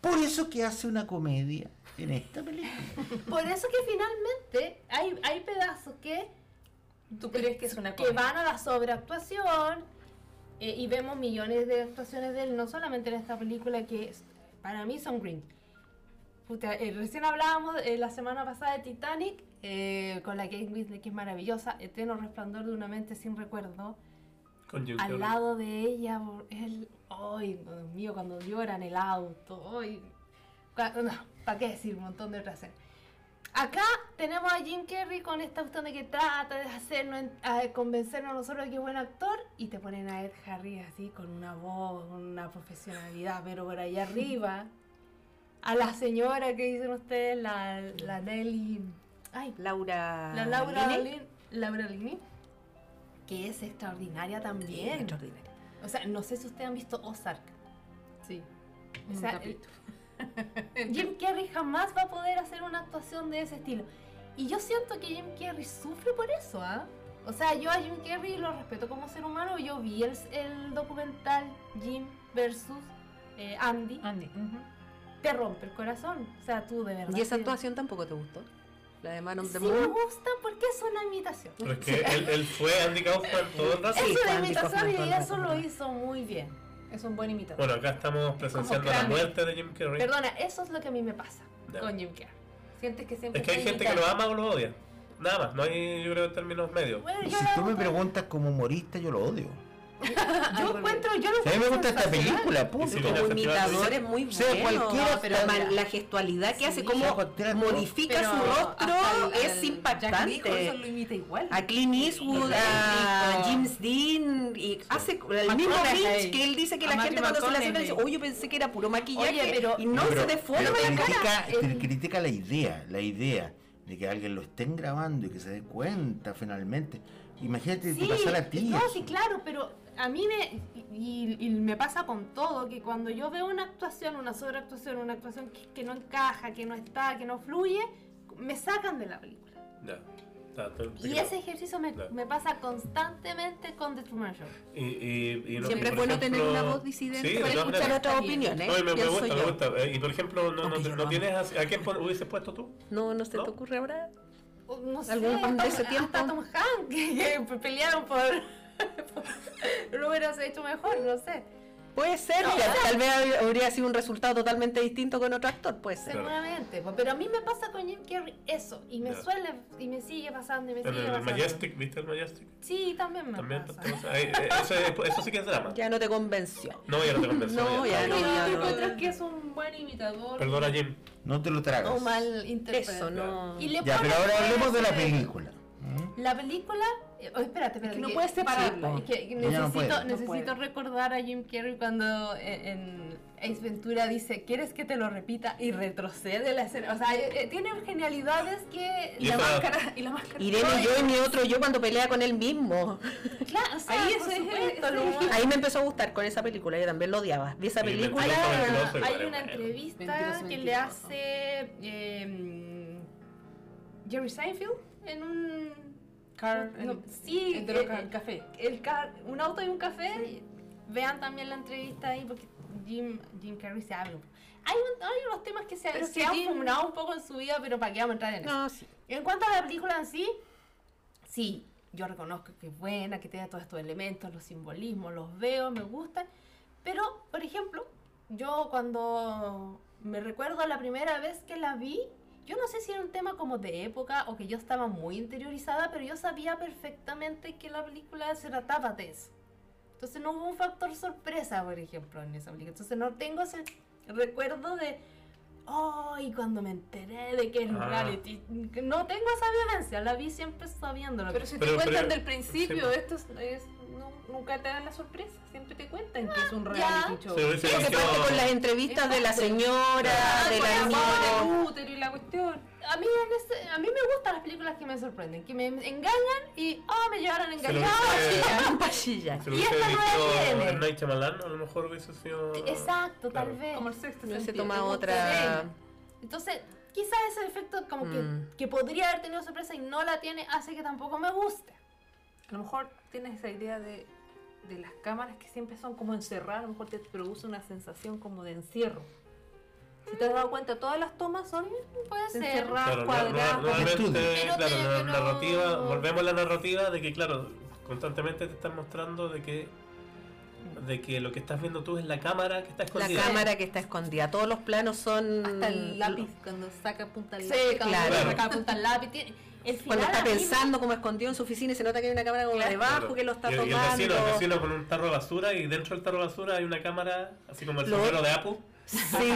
Por eso que hace una comedia en esta película. Por eso que finalmente hay, hay pedazos que ¿Tú crees que es una que van a la sobreactuación eh, y vemos millones de actuaciones de él, no solamente en esta película que es- para mí son green. Puta, eh, recién hablábamos eh, la semana pasada de Titanic eh, con la Kate Winslet que es maravillosa, Eterno Resplandor de una mente sin recuerdo. Con Al lado de ella, él, ay, Dios mío, cuando llora en el auto, ay, cua- no, ¿para qué decir un montón de otras? Acá tenemos a Jim Carrey con esta cuestión de que trata de hacernos, a convencernos a nosotros de que es buen actor y te ponen a Ed Harris así con una voz, una profesionalidad, pero por allá arriba. A la señora que dicen ustedes, la, la Nelly, ay, Laura. la Laura Linney. Lin- Laura Linney, que es extraordinaria también. Extraordinaria. O sea, no sé si ustedes han visto Ozark. Sí. O sea. Jim Carrey jamás va a poder hacer una actuación de ese estilo. Y yo siento que Jim Carrey sufre por eso, ¿ah? O sea, yo a Jim Carrey lo respeto como ser humano. Yo vi el, el documental Jim versus eh, Andy. Andy. ujú. Te rompe el corazón. O sea, tú de verdad. ¿Y esa actuación tampoco te gustó? La de Man on Sí the me Moon. gusta porque es una imitación. Pero es que él, él fue Andy Kaufman todo el rato. Es Sí, una imitación y eso lo hizo muy bien. Es un buen imitador. Bueno, acá estamos presenciando la cráneo. muerte de Jim Carrey. Perdona, eso es lo que a mí me pasa Ya. con Jim Carrey. Sientes que siempre Es que hay gente que lo ama o lo odia. Nada más, no hay, yo creo, términos medios. Bueno, Y si tú me preguntas como humorista, yo lo odio. Yo encuentro, yo lo a mí me gusta esta película, punto. Imitador dice- es muy sea, bueno. cualquiera, pero pero- la, la gestualidad que hace, Sí, como modifica su rostro, el- es el impactante. Nicholson lo imita igual. A Clint Eastwood, a. James Dean, y hace el mismo. Grinch que él dice que A la gente cuando se le hace McConaughey. dice, oye, yo pensé que era puro maquillaje, Oye, pero- y no Pero- se deforma la cara. critica, la idea, la idea de que alguien lo estén grabando y que se dé cuenta finalmente. Imagínate si te pasara a ti. no, sí, claro, pero a mí me. Y, y me pasa con todo, que cuando yo veo una actuación, una sobreactuación, una actuación que, que no encaja, que no está, que no fluye, me sacan de la película. Te Y ese ejercicio me, Claro. me pasa constantemente con The Truman Show. Y, y, y Siempre y es bueno ejemplo- tener una voz disidente Sí, para escuchar otras opiniones. No, y me, me gusta, me gusta. Eh, Y por ejemplo, no, no, no tienes así- ¿a quién hubieses puesto tú? No, no se ¿No? te ocurre ahora. No sé, ¿Algún de ese tiempo? hasta Tom Hanks, que, que pelearon por... lo hubieras hecho mejor, no sé. Puede ser, que tal vez hab- habría sido un resultado totalmente distinto con otro actor, puede ser. Seguramente, pero a mí me pasa con Jim Carrey eso, y me Ya. suele, y me sigue pasando, y me En sigue el pasando. Majestic, ¿viste el Majestic? Sí, también me También. pasa. ahí, eh, eso, es- eso sí que es drama. Ya no te convenció. No, ya no te convenció. No, ya Pero no, ya tú no. encuentras que es un buen imitador. Perdona, Jim. No te lo tragas. O mal interpretado. Eso, no. Y le Ya, pero ahora hablemos de la película. ¿Mm? La película, oh, espérate, espérate. que no que- puedes Es que no necesito, puede. No necesito recordar a Jim Carrey cuando en, en Ace Ventura dice, ¿quieres que te lo repita? Y retrocede la escena. O sea, eh, eh, tiene genialidades que... Y la esa- máscara y la máscara. Irene, yo y mi otro yo cuando pelea con él mismo. Claro, o sea, Ahí ese supuesto, ese me empezó a gustar con esa película, yo también lo odiaba. Vi esa película. Hay una, hay entrevista Mentiroso, que le hace eh, Jerry Seinfeld en un... Car, no, el- sí, el eh, eh, café. el car- un auto y un café. Vean también la entrevista ahí porque Jim, Jim Carrey se habla. Hay, un- hay unos temas que se, Pero se que han Jim- fumado un poco en su vida, pero para qué vamos a entrar en eso. No, sí. En cuanto a la película en sí, sí, yo reconozco que es buena, que tiene todos estos elementos, los simbolismos, los veo, me gustan. Pero, por ejemplo, yo cuando me recuerdo la primera vez que la vi, yo no sé si era un tema como de época o que yo estaba muy interiorizada, pero yo sabía perfectamente que la película se trataba de eso. Entonces no hubo un factor sorpresa, por ejemplo, en esa película. Entonces no tengo ese recuerdo de, ¡ay! cuando me enteré de que es un Ah. reality. No tengo esa vivencia, la vi siempre sabiéndolo. Pero si Pero- te cuentan pero- del principio, sí, esto es, nunca te dan la sorpresa. Siempre te cuentan que es un ya. reality show. Sí, que sido- parte con las entrevistas de la señora, Ah, con la útero y la cuestión. A mí, en este- a mí me gustan las películas que me sorprenden, que me engañan y, oh, me llevaron pasilla. Si lo Y esta no la tiene. Shyamalan, a lo mejor hubiese sido... Exacto, tal Claro. vez. Como el sexto No se toma otra. Entonces, quizás ese efecto como que, Mm. que podría haber tenido sorpresa y no la tiene, hace que tampoco me guste. A lo mejor tienes esa idea de, de las cámaras que siempre son como encerradas, a lo mejor te produce una sensación como de encierro. Si te has dado cuenta, todas las tomas son Puede ser. encerradas, Claro, cuadradas. no- claro, la narrativa, volvemos a la narrativa de que, claro, constantemente te están mostrando de que de que lo que estás viendo tú es la cámara que está La escondida. cámara que está escondida. Todos los planos son. Hasta el lápiz, cuando saca punta al Sí, lápiz. cuando Claro. saca punta al lápiz. tiene- el Cuando final está mí me- pensando como escondido en su oficina y se nota que hay una cámara como Claro. debajo Claro. que lo está y, el- y el tomando. vecino, el vecino con un tarro de basura y dentro del tarro de basura hay una cámara, así como el sombrero de Apu. Sí,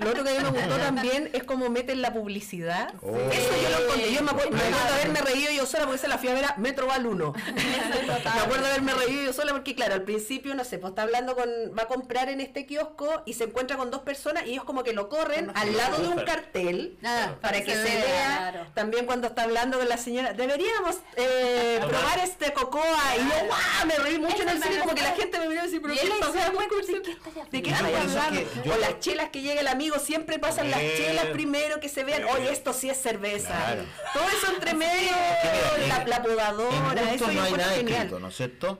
lo otro que a mí me gustó también es como meten la publicidad. Oh. Eso yo lo encontré. Yo me acuerdo, me acuerdo haberme reído yo sola porque esa la fui a ver a Metroval 1. me acuerdo haberme reído yo sola porque, claro, al principio, no sé, pues está hablando con. va a comprar en este kiosco y se encuentra con dos personas y ellos como que lo corren al lado de un cartel Ah, para que se vea. vea. claro. También cuando está hablando con la señora, deberíamos eh, probar este cocoa. Y yo, ¡guau! Me reí mucho en el cine, como que la gente me miró así, pero ¿qué está se da hablando? cuenta ¿De de qué qué Yo hablando? Las chelas que llega el amigo, siempre pasan las chelas primero que se vean. Oye, esto sí es cerveza. Claro. Todo eso entre medio, la, la podadora, eso no hay nada genial. escrito, ¿no es cierto?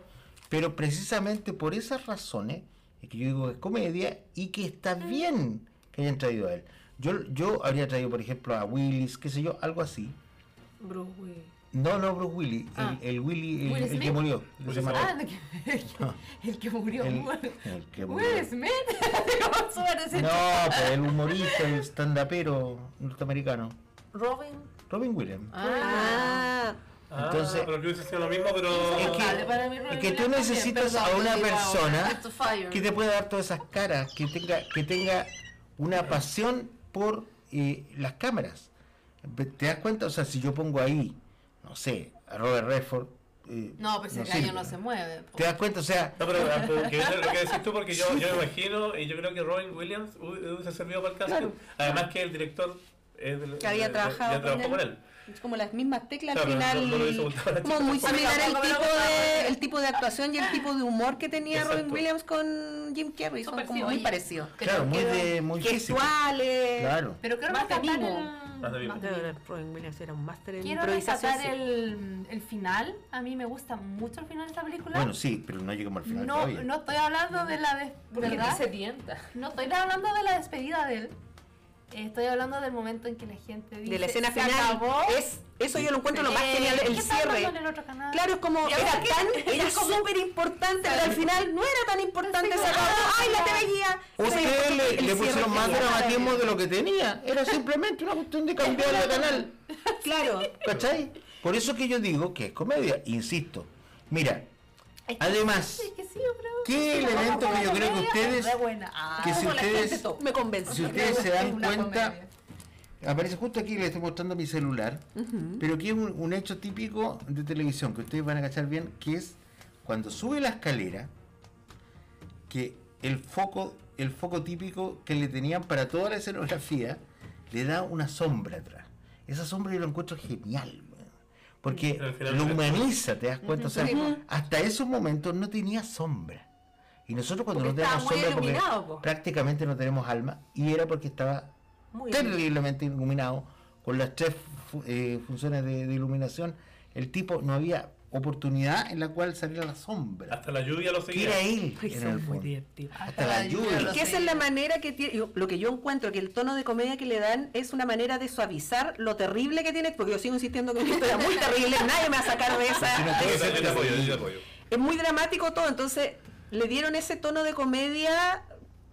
Pero precisamente por esas razones es que yo digo que es comedia y que está bien que hayan traído a él. Yo, yo habría traído, por ejemplo, a Willis, qué sé yo, algo así. Willis. No, no, Bruce Ah. el, el Willy, el, Will el que murió. el que. Ah, el que murió. El, el que murió. Will Smith. ¿Cómo suena ese No, pues el humorista, el stand-upero norteamericano. Robin. Robin Williams. Ah, Ah, Entonces- pero que hubiese sido lo mismo, pero... Es que- Para mí, es que tú necesitas a una persona que te pueda dar todas esas caras, que tenga, que tenga una pasión por eh, las cámaras. ¿Te das cuenta? O sea, si yo pongo ahí, no sé, a Robert Redford. eh, No, pues el sirve. gallo no se mueve. po. ¿Te das cuenta? O sea, No, pero eso es lo que decís tú, porque yo, yo me imagino, y yo creo que Robin Williams hu- hubiese servido para el casting. Además que el director es del- Que había de- de- trabajado con con él. él. Es como las mismas teclas Claro, al pero final. no- no como muy similar el tipo, de, el tipo de actuación y el tipo de humor que tenía Exacto. Robin Williams con Jim Carrey. Son Súper como sí, muy parecidos. Pero claro, muy de muy. Gestuales. Claro. Pero Más de rescatar verdad, Robin Williams era un máster en Quiero rescatar sí. el, el final. A mí me gusta mucho el final de esta película. Bueno, sí, pero no llegamos al final no, todavía. no estoy hablando de la des- Porque ¿verdad? dice dienta. No estoy hablando de la despedida de él. Estoy hablando del momento en que la gente dice de la escena "Se final. acabó". Es, eso yo lo encuentro lo más Eh, genial, ¿qué el cierre. en el otro canal? Claro, es como, era tan, era súper importante, pero al final no era tan importante, se acabó, ¡ay, la te veía! Ustedes le, le pusieron más dramatismo de de lo que tenía. Era simplemente una cuestión de cambiar de canal. Claro. ¿Cachai? Por eso que yo digo que es comedia, insisto. Mira, además, Sí, que sí, pero... ¿qué elemento que yo creo que ustedes. Ah, que si la ustedes, me convence. si ustedes se dan cuenta, comedia. aparece justo aquí, le estoy mostrando mi celular, pero que es un, un hecho típico de televisión, que ustedes van a cachar bien, que es cuando sube la escalera, que el foco, el foco típico que le tenían para toda la escenografía, le da una sombra atrás. Esa sombra yo lo encuentro genial. Porque lo humaniza, ¿te das cuenta? O sea, hasta esos momentos no tenía sombra. Y nosotros cuando Porque no tenemos sombra, porque po. prácticamente no tenemos alma, y era porque estaba Muy terriblemente iluminado, con las tres eh, funciones de, de iluminación, el tipo no había oportunidad en la cual saliera la sombra. Hasta la lluvia lo seguía. era él, Ay, muy fondo. divertidos. Hasta la lluvia. que esa es la manera que tiene, yo- lo que yo encuentro, que el tono de comedia que le dan es una manera de suavizar lo terrible que tiene, porque yo sigo insistiendo que esto era muy terrible, nadie me va a sacar de esa. Es muy dramático todo, entonces le dieron ese tono de comedia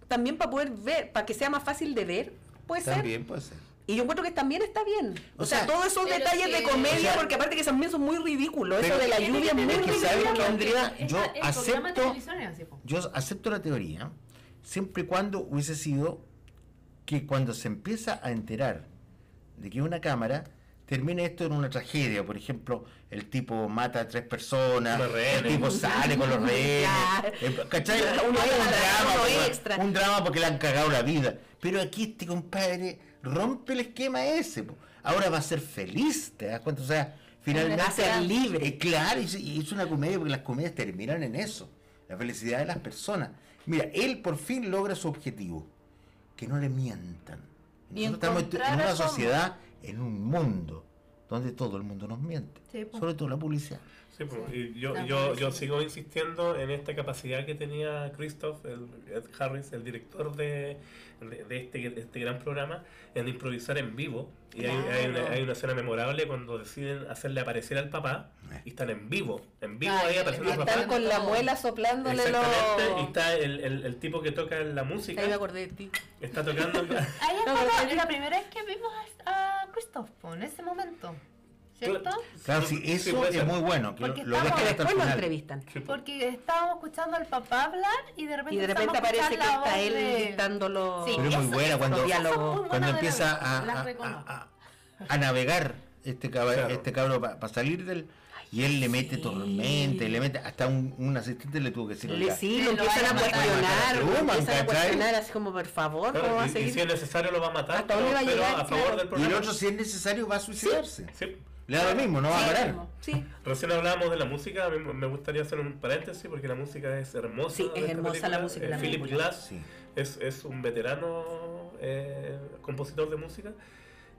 también para poder ver, para que sea más fácil de ver, puede ser. También puede ser. Y yo encuentro que también está bien. O, O sea, sea, todos esos detalles es de comedia, o sea, porque aparte que también son muy ridículos. pero- Eso de la lluvia es muy ridículo, ¿sabes qué, porque Andrea? es Yo acepto-. Yo acepto la teoría siempre y cuando hubiese sido que cuando se empieza a enterar de que una cámara termine esto en una tragedia, por ejemplo, el tipo mata a tres personas, el tipo sale con los rehenes, un drama porque le han cagado la vida. Pero aquí este compadre rompe el esquema ese. po. Ahora va a ser feliz, ¿te das cuenta? O sea, finalmente Va a ser libre. claro, y es- y es una comedia porque las comedias terminan en eso, la felicidad de las personas. Mira, él por fin logra su objetivo, que no le mientan. Y Nosotros estamos en una sociedad, en un mundo, donde todo el mundo nos miente, Sí, sobre todo la publicidad. Sí, pues, y yo, yo, yo sigo insistiendo en esta capacidad que tenía Christoph el, Ed Harris, el director de, de, de este, de este gran programa, en improvisar en vivo. Y hay, hay una, hay una escena memorable cuando deciden hacerle aparecer al papá y están en vivo, en vivo Ah, ahí apareciendo al están papá. Están con la muela soplándole los... Exactamente, y está el, el, el tipo que toca la música, Ahí me acordé de ti. está tocando... Ahí No, es la primera vez que vimos a Christoph en ese momento. ¿Cierto? Claro, sí, Sí, eso puede es muy bueno, que lo, Porque lo estamos- dejan Que hasta el después lo final. entrevistan. Sí, pues. Porque estábamos escuchando al papá hablar y de repente, Y de repente aparece que está él de- dictándolo. Sí, Pero es muy buena cuando, buenas cuando empieza la- a, a- a- a navegar este cabro, Claro. este cabro para salir del y él le mete sí. tormenta y le mete hasta un, un asistente le tuvo que decir Le, "Oiga, sí, Sí, lo lo empiezan a cuestionar, lo empiezan a cuestionar así como, por favor, ¿cómo Claro, va a y, y seguir? si es necesario lo va a matar, ¿Hasta pero, dónde va a pero llegar? a favor Claro. del y programa. el otro si es necesario va a suicidarse Sí. Le da lo mismo no va a parar Sí, Recién hablábamos de la música, a mí me gustaría hacer un paréntesis porque la música es hermosa. Sí, es hermosa película. la música Eh, la Philip película. Glass Sí. es, es un veterano eh, compositor de música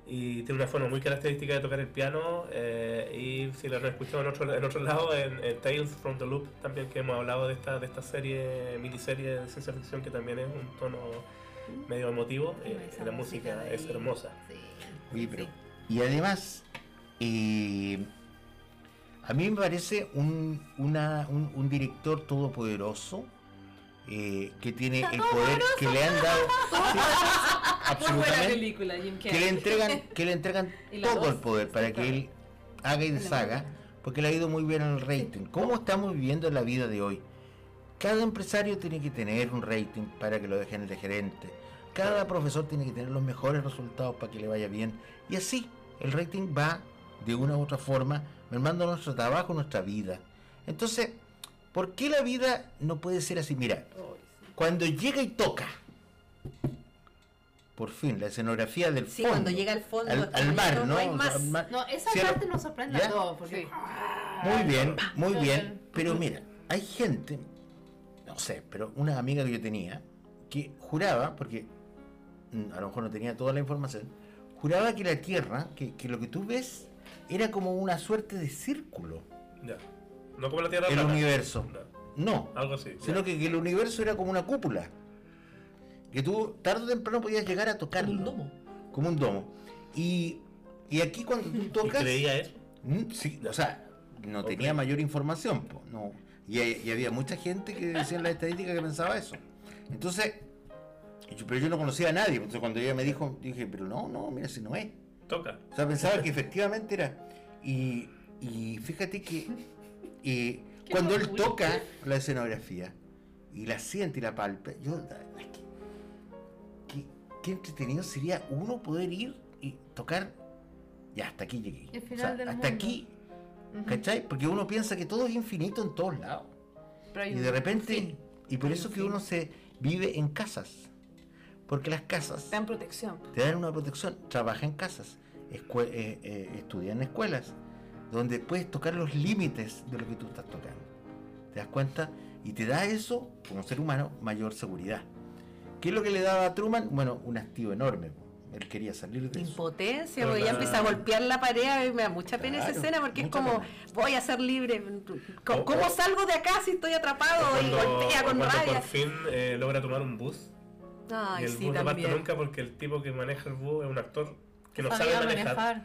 y tiene una forma muy característica de tocar el piano eh, y si lo han escuchado en otro, en otro lado, en, en Tales from the Loop también que hemos hablado de esta, de esta serie, miniserie de ciencia ficción que también es un tono medio emotivo, eh, la música de es hermosa. Sí. Oye, pero- Sí. y además eh, a mí me parece un, una- un, un director todopoderoso eh, que tiene el poder que le han dado. Sí, absolutamente. película, que le entregan que le entregan todo el poder para que él haga y deshaga porque le ha ido muy bien en el rating. ¿cómo estamos viviendo en la vida de hoy? cada empresario tiene que tener un rating para que lo dejen de gerente. Cada profesor tiene que tener los mejores resultados para que le vaya bien. Y así el rating va de una u otra forma mermando nuestro trabajo, nuestra vida entonces ¿por qué la vida no puede ser así? mira cuando llega y toca por fin, la escenografía del Sí, fondo. cuando llega al fondo, Al, al mar, ¿no? no hay más. Al mar. No, esa Cielo- parte nos sorprende ¿Ya? a todos. Porque... Sí. Muy bien, muy bien. Pero mira, hay gente, no sé, pero una amiga que yo tenía, que juraba, porque mm, a lo mejor no tenía toda la información, juraba que la Tierra, que, que lo que tú ves, era como una suerte de círculo, Ya. No como la Tierra el plana. universo. No, No, algo así. sino que, que el universo era como una cúpula. Que tú tarde o temprano podías llegar a tocarlo. Como un domo. Como un domo. Y, y aquí cuando tú ¿Y tocas... creía eso? Mm, Sí, o sea, no tenía mayor información, po, no. Y, y había mucha gente que decía en la estadística que pensaba eso. Entonces, pero yo no conocía a nadie. Entonces cuando ella me dijo, dije, pero no, no, mira, si no es. Toca. O sea, pensaba que efectivamente era. Y, y fíjate que eh, cuando él toca la escenografía y la siente y la palpa, yo, es que- qué, qué entretenido sería uno poder ir y tocar. Ya, hasta aquí llegué. El O final sea, del hasta mundo. aquí, ¿cachai? Porque uno piensa que todo es infinito en todos lados. Y de repente, fin. y por eso que fin. uno se vive en casas. Porque las casas Está en protección. te dan una protección, trabaja en casas, escue- eh, eh, estudia en escuelas, donde puedes tocar los límites de lo que tú estás tocando. ¿Te das cuenta? Y te da eso, como ser humano, mayor seguridad. ¿Qué es lo que le daba a Truman? Bueno, un activo enorme. Él quería salir de eso. Impotencia, porque ya empieza a golpear la pared me da mucha pena esa Claro, escena porque es como, pena. voy a ser libre. ¿Cómo, O- cómo o- salgo de acá si estoy atrapado? O y cuando, golpea con cuando rabia. por fin eh, logra tomar un bus. Y el sí, bus no parte nunca porque el tipo que maneja el bus es un actor que no sabe manejar.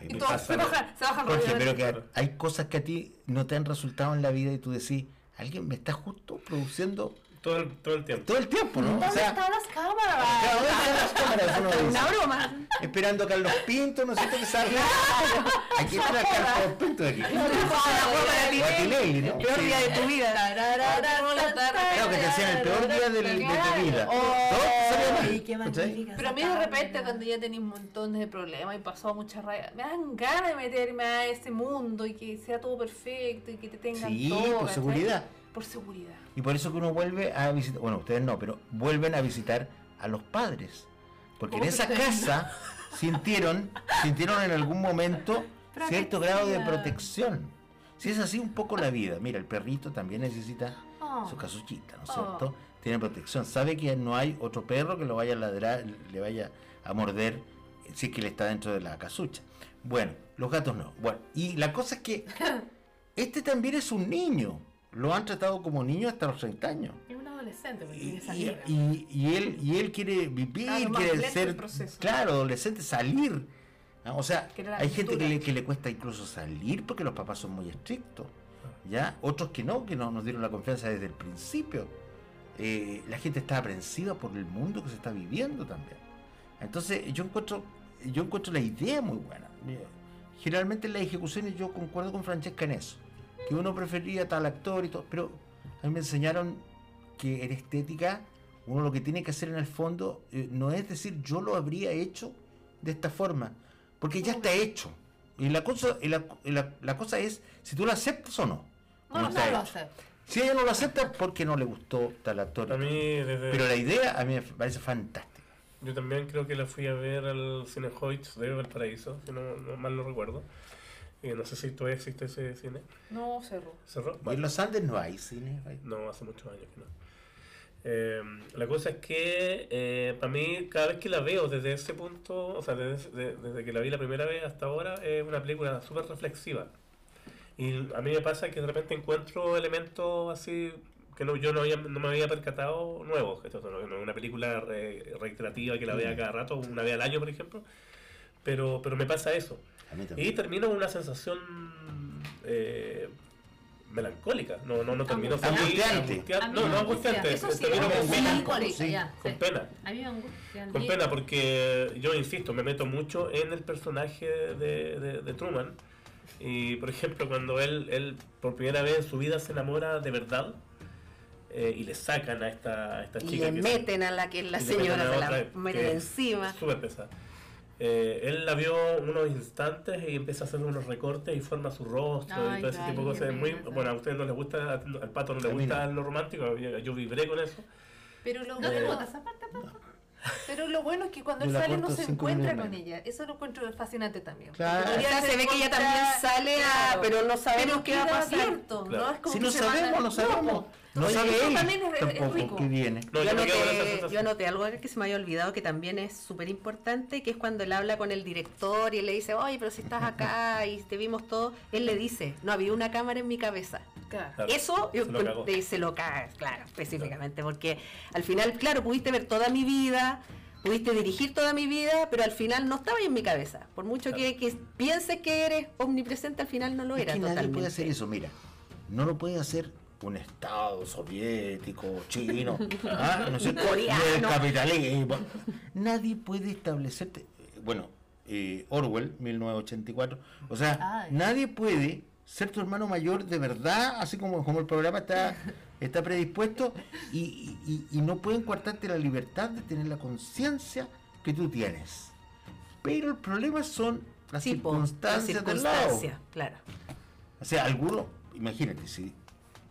Y todos se bajan, se bajan Jorge, pero que hay cosas que a ti no te han resultado en la vida y tú decís, alguien me está justo produciendo Todo el, todo el tiempo. todo el tiempo, ¿no? ¿Dónde O sea, están las cámaras? cada vez que las cámaras uno dice, Una broma. esperando a Carlos Pinto, no sé qué salga. Aquí está Carlos Pinto de aquí. Peor Sí. día de tu vida. Claro, que te hacían el peor día de tu vida. Pero a mí de repente cuando ya tenéis un montón de problemas y pasó mucha rabia, me dan ganas de meterme a ese mundo y que sea todo perfecto y que te tengan Sí, todo. por ¿cachai? seguridad. Por seguridad. Y por eso que uno vuelve a visitar, bueno, ustedes no, pero vuelven a visitar a los padres. Porque en Oh, esa casa sintieron, sintieron en algún momento cierto grado de Protección. protección. Si es así un poco la vida, mira, el perrito también necesita Oh. su casuchita, ¿no es Oh. cierto? Tiene protección, sabe que no hay otro perro que lo vaya a ladrar, le vaya a morder si es que le está dentro de la casucha. Bueno, los gatos no. Bueno, y la cosa es que este también es un niño. Lo han tratado como niño hasta los 30 años. Es un adolescente porque tiene Y, esa y- mierda. y- y él, y él quiere vivir, Claro, quiere ser, claro, adolescente, salir. Ah, O sea, hay gente que le, que le cuesta incluso salir porque los papás son muy estrictos. ¿ya? Otros que no, que no nos dieron la confianza desde el principio. Eh, la gente está aprensiva por el mundo que se está viviendo también. Entonces, yo encuentro, yo encuentro la idea muy buena. Generalmente en las ejecuciones yo concuerdo con Francesca en eso. Que uno prefería tal actor y todo, pero a mí me enseñaron que en estética uno lo que tiene que hacer en el fondo eh, no es decir yo lo habría hecho de esta forma, porque ya está hecho. Y la cosa, y la, y la- la cosa es si tú lo aceptas o no. No, no lo sé. Si ella no lo acepta, porque no le gustó tal actor. A mí, desde, Pero la idea a mí me parece fantástica. yo también creo que la fui a ver al Cine Hoyts de Valparaíso, si no, no mal no recuerdo. Eh, no sé si todavía existe ese cine. No, cerró. ¿Cerró? Y en los Andes no hay cine. hay- No, hace muchos años que no. Eh, la cosa es que eh, para mí, cada vez que la veo desde ese punto, o sea, desde, de- desde que la vi la primera vez hasta ahora, es una película súper reflexiva. Y a mí me pasa que de repente encuentro elementos así que no, yo no, había- no me había percatado nuevos. Esto no no es una película re- reiterativa que la vea cada rato, una vez al año, por ejemplo. Pero, pero me pasa eso. A mí Y también. termino con una sensación eh, melancólica. No, no, no termino Angustiante. feliz, angustia- A mí No, me no angustia. angustiante. Eso sí, termino con pena. melancólica, sí, ya, Con pena. A mí me angustia. Con pena, porque yo insisto, me meto mucho en el personaje de, de- de Truman. Y por ejemplo, cuando él, él por primera vez en su vida se enamora de verdad eh, y le sacan a esta, a esta Y chica. le que- meten a la que es la y le señora, se la que meten encima. Súper pesada. Eh, él la vio unos instantes y empieza a hacer unos recortes y forma su rostro Ay, y todo ese tipo de cosas. Muy, bueno, a ustedes no les gusta, al pato no le gusta no. lo romántico, yo, vibré con eso. Pero lo ¿No Eh, parte, papá? Pero lo bueno es que cuando él sale no se encuentra con ella. Eso lo encuentro fascinante también. Claro. O sea, se ve que ella también sale a, Claro. pero no sabemos Pero qué va a pasar. abierto, Claro. ¿no? Es como Si no sabemos, no sabemos. No sabe eso él también es- es tampoco rico. que viene. No, yo, sensación. yo anoté algo que se me había olvidado que también es súper importante, que es cuando él habla con el director y él le dice, oye, pero si estás acá y te vimos todo, él le dice, no había una cámara en mi cabeza. Claro. Eso Se lo cagó. encontré- se lo claro, específicamente, porque al final, claro, pudiste ver toda mi vida, pudiste dirigir toda mi vida, pero al final no estaba en mi cabeza. Por mucho que, que pienses que eres omnipresente, al final no lo Es era que nadie totalmente. puede hacer eso, mira. No lo puede hacer un Estado soviético, chino, ¿ah? no sé, del capitalismo. Nadie puede establecerte. Bueno, eh, Orwell, 1984. O sea, Ay. nadie puede ser tu hermano mayor de verdad, así como, como el programa está, está predispuesto, y, y- y no pueden coartarte la libertad de tener la conciencia que tú tienes. Pero el problema son las Sí, las circunstancias del lado. circunstancias, claro. O sea, alguno, imagínate, si,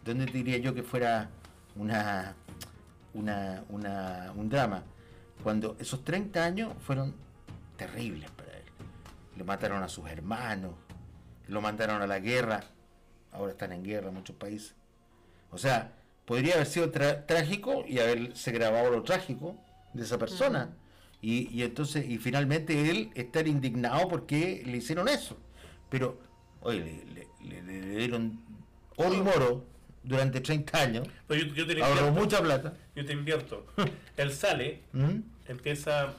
¿dónde te diría yo que fuera una, una, una, un drama? Cuando esos 30 años fueron terribles para él. Le mataron a sus hermanos, lo mandaron a la guerra, ahora están en guerra en muchos países. O sea, podría haber sido trágico y haberse grabado lo trágico de esa persona. Y, y entonces, y finalmente él estar indignado porque le hicieron eso. Pero, oye, le, le- le- le dieron oro y moro durante 30 años, Pues yo, yo te ahorró invierto. mucha plata. Yo te invierto. Él sale, ¿Mm? empieza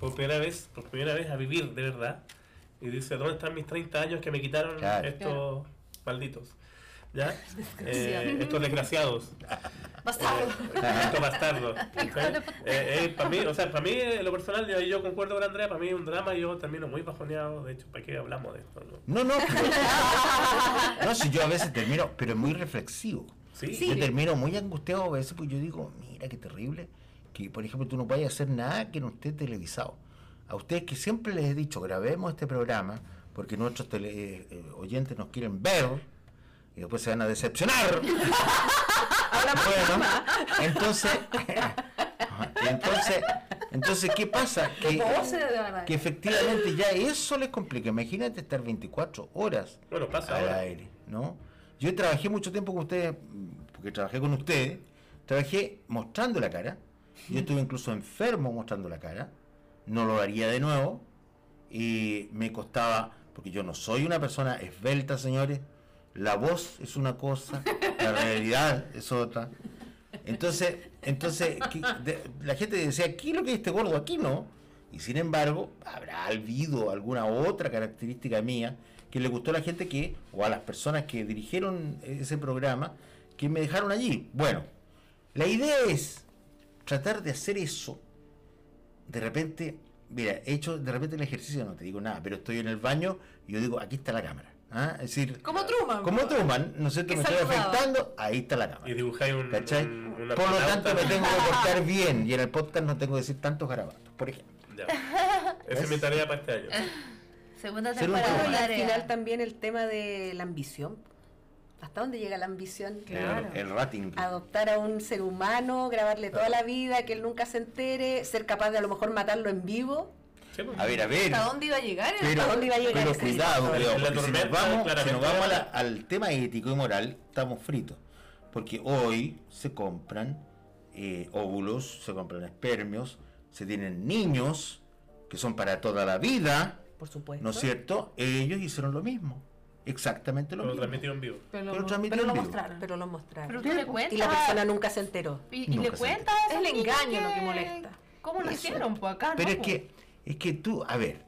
por primera vez, por primera vez a vivir de verdad. Y dice, ¿dónde están mis 30 años que me quitaron Claro. estos malditos? ¿Ya? Eh, estos desgraciados. Bastardo. Eh, estos bastardos. para mí, o sea, para mí, en lo personal, yo, yo concuerdo con Andrea, para mí es un drama y yo termino muy bajoneado. De hecho, ¿para qué hablamos de esto? no? No, no, pero- no, si yo a veces termino, pero es muy reflexivo. Sí, Yo termino muy angustiado a veces porque yo digo, mira qué terrible, que por ejemplo tú no vayas a hacer nada que no esté televisado. A ustedes que siempre les he dicho, grabemos este programa, porque nuestros tele- eh, eh, oyentes nos quieren ver y después se van a decepcionar. bueno, entonces, entonces, entonces, ¿qué pasa? Que, que efectivamente ya eso les complica. Imagínate estar 24 horas Bueno, pasa al ahora. aire, ¿no? Yo trabajé mucho tiempo con ustedes, porque trabajé con ustedes, trabajé mostrando la cara. Yo estuve incluso enfermo mostrando la cara. No lo haría de nuevo. Y me costaba, porque yo no soy una persona esbelta, señores. La voz es una cosa, la realidad es otra. Entonces, entonces ¿qué- de- la gente decía, aquí lo que es este gordo, aquí no. Y sin embargo, habrá habido alguna otra característica mía que le gustó a la gente que, o a las personas que dirigieron ese programa, que me dejaron allí. Bueno, la idea es tratar de hacer eso. De repente, mira, he hecho de repente el ejercicio, no te digo nada, pero estoy en el baño y yo digo, aquí está la cámara. ¿Ah? Es decir, Como Truman. como Truman, ¿no es cierto? Que Me estoy afectando, ahí está la cámara. Y dibujáis un, un- una Por lo tanto, me tengo que portar bien y en el podcast no tengo que decir tantos garabatos, por ejemplo. Ya. Esa es mi tarea para este año. Segunda temporada. Y al final también el tema de la ambición. ¿Hasta dónde llega la ambición? Claro. El, el rating. Adoptar a un ser humano, grabarle toda la vida, que él nunca se entere, ser capaz de a lo mejor matarlo en vivo. Pues. A ver, a ver. ¿Hasta dónde iba a llegar? Pero, ¿Hasta dónde iba a llegar pero ese cuidado, En la porque si nos vamos, si nos vamos la- al tema ético y moral, estamos fritos. Porque hoy se compran eh, óvulos, se compran espermios, se tienen niños que son para toda la vida, Por supuesto. ¿no es cierto? Ellos hicieron lo mismo, exactamente lo Lo mismo. transmitieron en vivo. Pero Pero lo, transmitió pero lo en vivo. mostraron. Pero lo mostraron. Pero tú le cuentas. Y la persona nunca se enteró. Y, y Nunca le cuentas. Es el engaño lo que molesta. ¿Cómo lo hicieron? Pues acá Pero no, es pues. que, es que tú, a ver,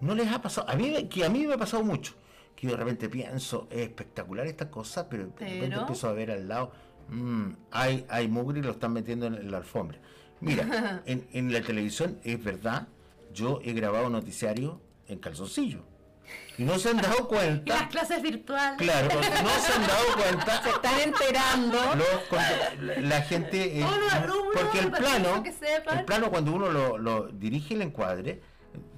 no les ha pasado, a mí, que a mí me ha pasado mucho, que yo de repente pienso, es espectacular esta cosa, pero de repente empiezo a ver al lado, mm, hay, hay mugre y lo están metiendo en la alfombra. Mira, en, en la televisión es verdad, yo he grabado noticiario en calzoncillo. Y no se han dado Y las cuenta, clases virtuales. claro, no se han dado cuenta Se están enterando. los la, gente eh, alumnos, porque el plano que sepan. el plano cuando uno lo, lo dirige el encuadre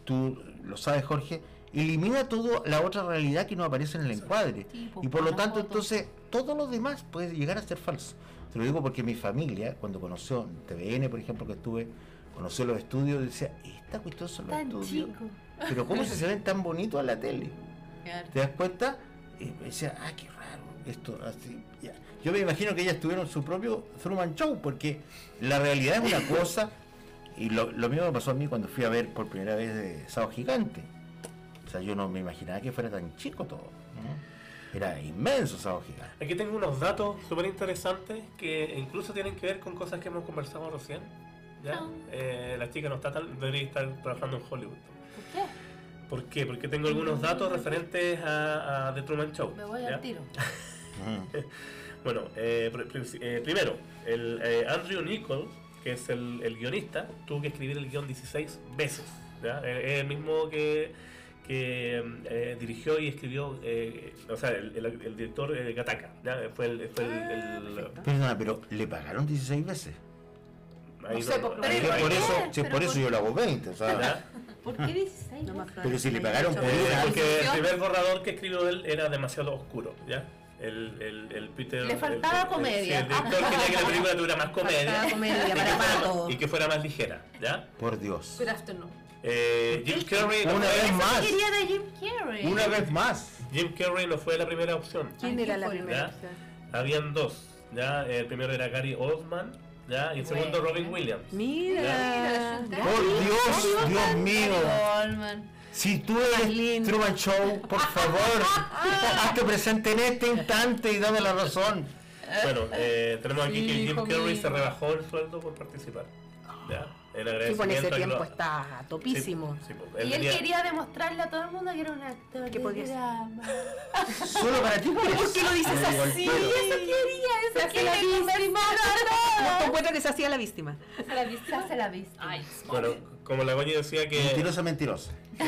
tú lo sabes Jorge elimina todo la otra realidad que no aparece en el encuadre Sí, pues, y por lo tanto foto. entonces todo lo demás puede llegar a ser falso te lo digo porque mi familia cuando conoció TVN por ejemplo que estuve conoció los estudios decía, esta cuestión son los Tan estudios. chico. Pero cómo se ven tan bonitos a la tele. Claro. ¿Te das cuenta? Y me decía, ah, qué raro, esto así. ya. Yo me imagino que ellas tuvieron su propio Truman Show, porque la realidad es una cosa, y lo, lo mismo me pasó a mí cuando fui a ver por primera vez de Sábado Gigante. O sea, yo no me imaginaba que fuera tan chico todo. ¿no? Era inmenso Sábado Gigante. Aquí tengo unos datos súper interesantes que incluso tienen que ver con cosas que hemos conversado recién. ¿ya? Eh, la chica no está tan, debería estar trabajando en Hollywood. ¿Por qué? ¿Por? Porque tengo algunos datos referentes a, a The Truman Show. Me voy ¿ya? al tiro. Bueno, eh, pr- pr- eh, primero, el eh, Andrew Nichol, que es el, el guionista, tuvo que escribir el guion 16 veces. ¿ya? Eh, Es el mismo que, que eh, dirigió y escribió, eh, o sea, el, el- el director eh, Gataka. ¿ya? Fue el. Fue el, el- Perdona, pero le pagaron 16 veces. ahí No sé, por- ahí Si no por eso, si es ¿Pero por por eso yo lo hago 20. O sea. ¿Por qué 16? No Pero si le pagaron por una- porque el primer borrador que escribió él era demasiado oscuro, ¿ya? El, el, el Peter. Le faltaba el- el- comedia. el director quería que la película tuviera más comedia. Comedia para y, que fuera, pato. y que fuera más ligera, ¿ya? por Dios. Good afternoon. Eh, Jim Carrey Una vez más. quería de Jim Carrey. Una vez más. Jim Carrey no fue la primera opción. ¿Quién era ¿qué la primera opción? Habían dos, ¿ya? El primero era Gary Oldman, ¿ya? Y el segundo Bueno. Robin Williams. Mira, Mira, Por Dios, Dios mío. Goldman. Si tú eres lindo. Truman Show, por favor, hazte presente en este instante y dame la razón. Bueno, eh, tenemos aquí que Jim Carrey se rebajó el sueldo por participar. ¿ya? En Sí, agradecimiento por ese tiempo lo- está topísimo. Sí, sí, pues, Y él tenía- quería demostrarle a todo el mundo que era un actor Que podía ser. drama. Solo para ti, pues. ¿Por qué lo dices así? tiro. Eso quería, Se eso hace la quería víctima. ¿Te encuentras que se hacía la víctima? Se la viste, se hace la. Ay, Bueno, como la Goñi decía que... Mentirosa, mentirosa. que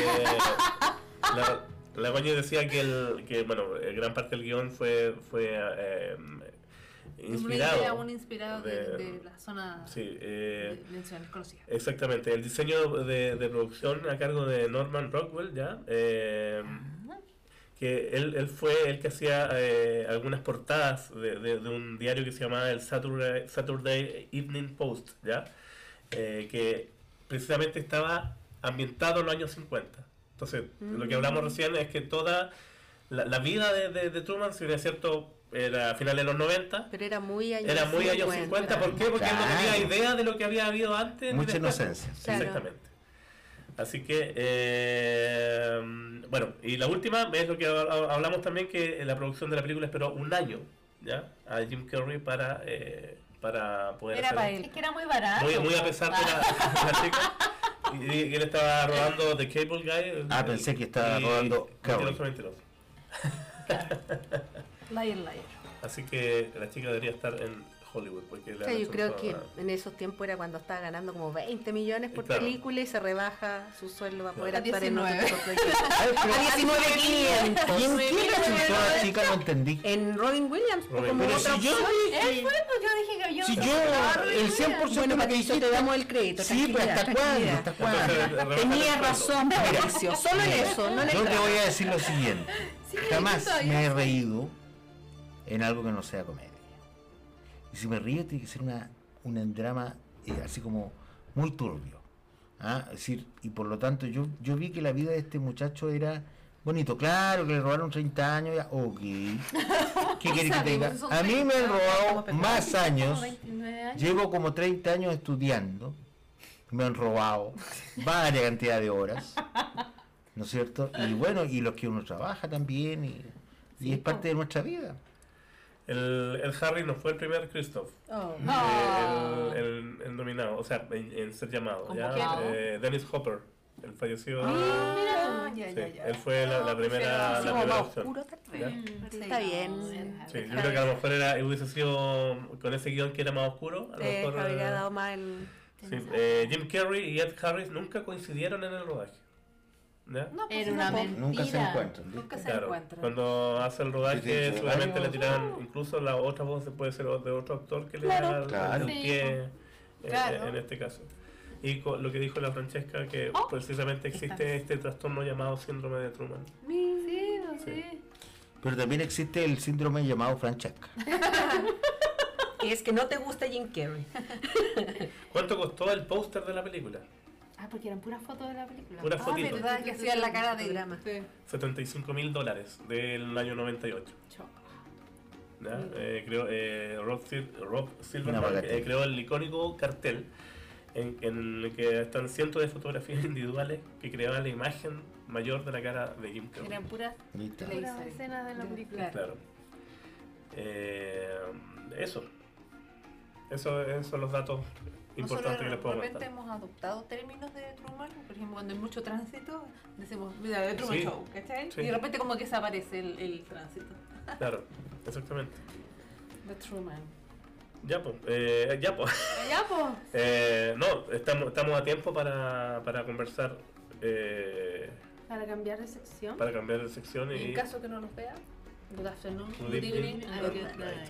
la, la Goñi decía que, el, que bueno, eh, gran parte del guion fue, fue eh, inspirado. Una idea, un inspirado de, de- de la zona Sí, eh, conocidas. Exactamente, el diseño de, de producción a cargo de Norman Rockwell, ¿ya? Eh, que él, él fue el que hacía eh, algunas portadas de, un diario que se llamaba el Saturday, Saturday Evening Post, ¿ya? Eh, que precisamente estaba ambientado en los años 50. Entonces, lo que hablamos recién es que toda la, la vida de, de- de Truman, si bien es cierto, era a finales de los 90, Pero era muy años era muy años 50. ¿Por qué? Porque él no tenía Claro. idea de lo que había habido antes. Mucha inocencia. Claro. Exactamente. Así que, eh, bueno, y la última es lo que ha- hablamos también, que la producción de la película esperó un año, ¿ya? A Jim Carrey para, eh, para poder Era hacer- para él. Es que era muy barato. Muy, muy a pesar de la, de la chica. Y, y él estaba rodando The Cable Guy. Ah, pensé que estaba y- rodando Carrey. Liar, liar. Así que la chica debería estar en Hollywood. Porque le han Sí, yo creo que en esos tiempos era cuando estaba ganando como 20 millones por Claro. película y se rebaja su sueldo para poder A actuar en otro 19. tipo de proyectos. Ay, pero- A 19.500. ¿Quién quién resultó a la chica? No entendí. En Robin Williams, Robin como Pero otra si yo opción. Él fue, pues yo dije que yo. Si yo, el 100% Bueno, de lo que dijiste, te damos el crédito. Sí, pero ¿hasta cuándo? ¿Hasta cuándo? Sueldo. razón, Patricio. Solo en eso, no en Yo te voy a decir lo siguiente. Sí, Jamás me he sí. reído en algo que no sea comedia. Y si me río tiene que ser una, un drama eh, así como muy turbio. ¿ah? Es decir, y por lo tanto yo, yo vi que la vida de este muchacho era bonito. Claro, que le robaron 30 años, ya, ok. ¿Qué quieres que te diga? A mí me han 30, robado más como años. 29 años. Llevo como 30 años estudiando. Me han robado varias cantidad de horas. ¿No es cierto? Y bueno, y los que uno trabaja también. Y, y es parte de nuestra vida. El, el Harry no fue el primer Christoph. Oh. Eh, el, el- el nominado, o sea, en, en ser llamado. ¿ya? Eh, Dennis Hopper, el fallecido. Ah, ya, sí, ya, ya. Él fue la, la primera, la primera más opción. ¿ya? Mm, Está bien. Sí, yo creo que a lo mejor era, hubiese sido con ese guion que era más oscuro. A lo Eh, mejor, habría eh, dado más el... sí, eh, Jim Carrey y Ed Harris nunca coincidieron en el rodaje. ¿Ya? No, pues Era una mentira. Nunca se encuentran. Nunca se Claro, encuentran. cuando hace el Sí, rodaje sí, seguramente le tiran incluso la otra voz puede ser de otro actor que le da el- Claro. el Sí, pie eh, claro. en este caso. Y co- lo que dijo la Francesca, que Oh, precisamente existe este trastorno llamado síndrome de Truman. Sí, no Sí. sé. Pero también existe el síndrome llamado Francesca. que es que no te gusta Jim Carrey. ¿Cuánto costó el póster de la película? Ah, porque eran puras fotos de la película. Pura Ah, fotito. verdad, que hacían la cara de Drama. Sí. 75 mil dólares del año 98. ¿ya? Eh, creo, eh, Rob, Sil- Rob Una Silverman eh, creó el icónico cartel en, en el que están cientos de fotografías individuales que creaban la imagen mayor de la cara de Jim Carrey. Eran puras Puras serie. escenas de la película. Claro. Eh, eso. Eso. Esos son los datos importantes que les realmente hemos adoptado términos de Truman, por ejemplo, cuando hay mucho tránsito, decimos, mira, de Truman Sí. Show, ¿cachai? Sí. Y de repente como que desaparece el, el tránsito. Claro, exactamente. De Truman. Ya, pues. Eh, ya, pues. Ya, pues. Eh, no, estamos, estamos a tiempo para, para conversar, eh, Para cambiar de sección. para cambiar de sección Y y... en caso que no los vea, good afternoon, Good good evening, evening, good good night.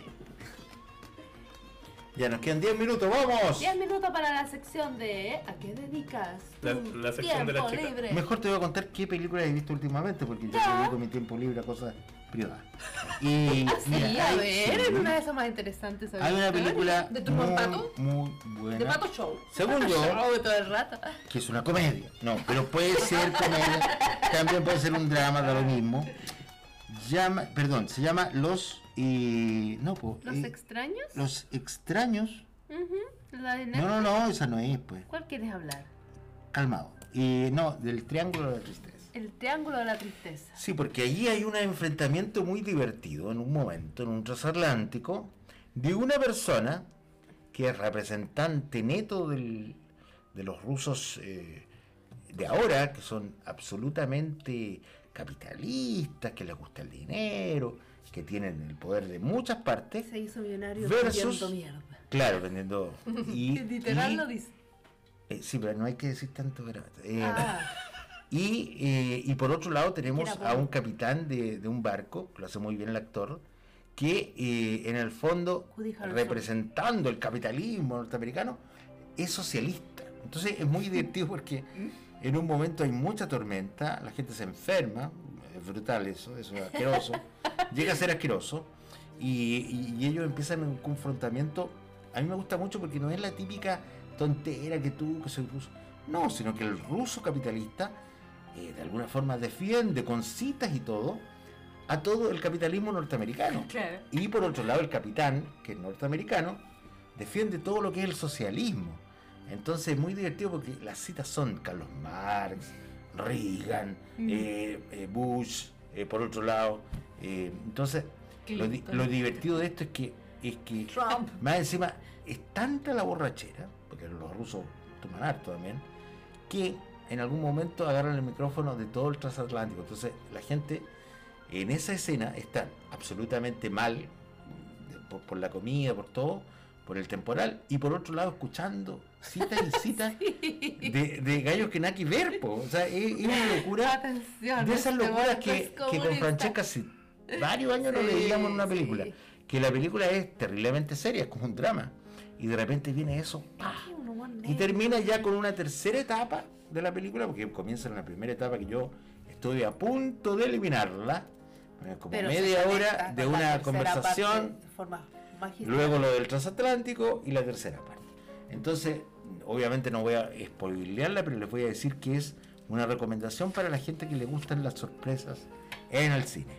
Ya nos quedan 10 minutos, ¡vamos! 10 minutos para la sección de ¿A qué dedicas La- tu la sección de la tiempo chica. libre? Mejor te voy a contar qué películas he visto últimamente, porque yo Ya. dedico mi tiempo libre a cosas privadas. Y Ah, sí, mira, a hay- ver, sí, es una de esas más interesantes. hay una película ¿De Truman muy, Pato? muy De buena, Pato Show. según yo, Oh, todo el rato. que es una comedia. No, pero puede ser comedia, también puede ser un drama, da lo mismo. Llama, perdón, se llama Los y no, po, ¿Los eh, extraños? Los extraños. Ujú, La de No, no, no, esa no es, pues. ¿Cuál quieres hablar? Calmado. Y no, del Triángulo de la Tristeza. El triángulo de la tristeza. Sí, porque allí hay un enfrentamiento muy divertido en un momento, en un transatlántico, de una persona que es representante neto del- de los rusos eh, de ahora, que son absolutamente capitalistas, que les gusta el dinero, que tienen el poder de muchas partes. Se hizo millonario Versus- vendiendo mierda. Claro, vendiendo... Y, Literal y- lo dice. eh, sí, pero no hay que decir tanto garabato. Eh, Ah, y, eh, y por otro lado tenemos a un capitán de, de un barco, lo hace muy bien el actor, que en el fondo, representando el capitalismo norteamericano, es socialista. Entonces es muy divertido porque en un momento hay mucha tormenta, la gente se enferma, es brutal eso, eso es asqueroso, llega a ser asqueroso, y, y- ellos empiezan un confrontamiento. A mí me gusta mucho porque no es la típica tontera que tú, que soy ruso. No, sino que el ruso capitalista eh, de alguna forma defiende con citas y todo a todo el capitalismo norteamericano. Claro. Y por otro lado el capitán, que es norteamericano, defiende todo lo que es el socialismo. Entonces es muy divertido porque las citas son Carlos Marx, Reagan, eh, eh, Bush, eh, por otro lado. eh, entonces lo, di- Clinton. lo divertido de esto es que, es que Trump. más encima es tanta la borrachera, porque los rusos toman harto también, que en algún momento agarran el micrófono de todo el transatlántico. Entonces la gente en esa escena está absolutamente mal por la comida, por todo, por el temporal, y por otro lado escuchando citas y citas de, de gallos que nada que ver, po. o sea, es, es una locura atención. de esas este locuras que, que con. Francesca hace varios años no Sí, veíamos en una sí. película. Que la película es terriblemente seria, es como un drama. Y de repente viene eso, y termina ya con una tercera etapa de la película, porque comienza en la primera etapa que yo estoy a punto de eliminarla, eh, como Pero media hora de una conversación, parte forma magistral. luego lo del transatlántico y la tercera parte. Entonces, obviamente no voy a spoilearla, pero les voy a decir que es una recomendación para la gente que le gustan las sorpresas en el cine.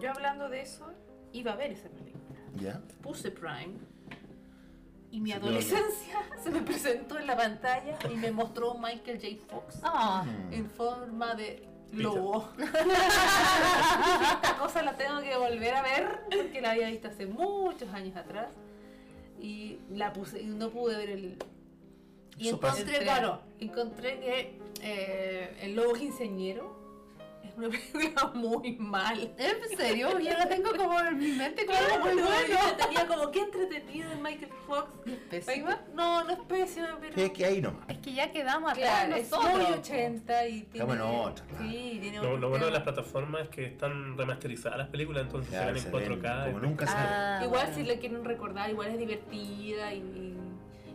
Yo hablando de eso, iba a ver esa película. ¿Ya? Puse Prime. Y mi adolescencia se me presentó en la pantalla y me mostró Michael J. Fox Ah, Mm. en forma de lobo. Esta cosa la tengo que volver a ver porque la había visto hace muchos años atrás. Y la puse y no pude ver el. Y Eso pasa. encontré, claro, encontré que eh, el lobo quinceañero es una película muy mal. ¿En serio? Yo la tengo como en mi mente como algo muy Claro, bueno. yo tenía como que entretenido en Michael Fox. ¿Pésima? No, no es pésima, pero. Es que ahí nomás. Es que ya quedamos Claro, atrás es nosotros. muy 80 y tiene. en otra, claro. Sí, tiene Lo, bueno de las plataformas es que están remasterizadas las películas, entonces Claro, se ven en ven 4K. como nunca se Ah, Igual bueno. si le quieren recordar, igual es divertida y,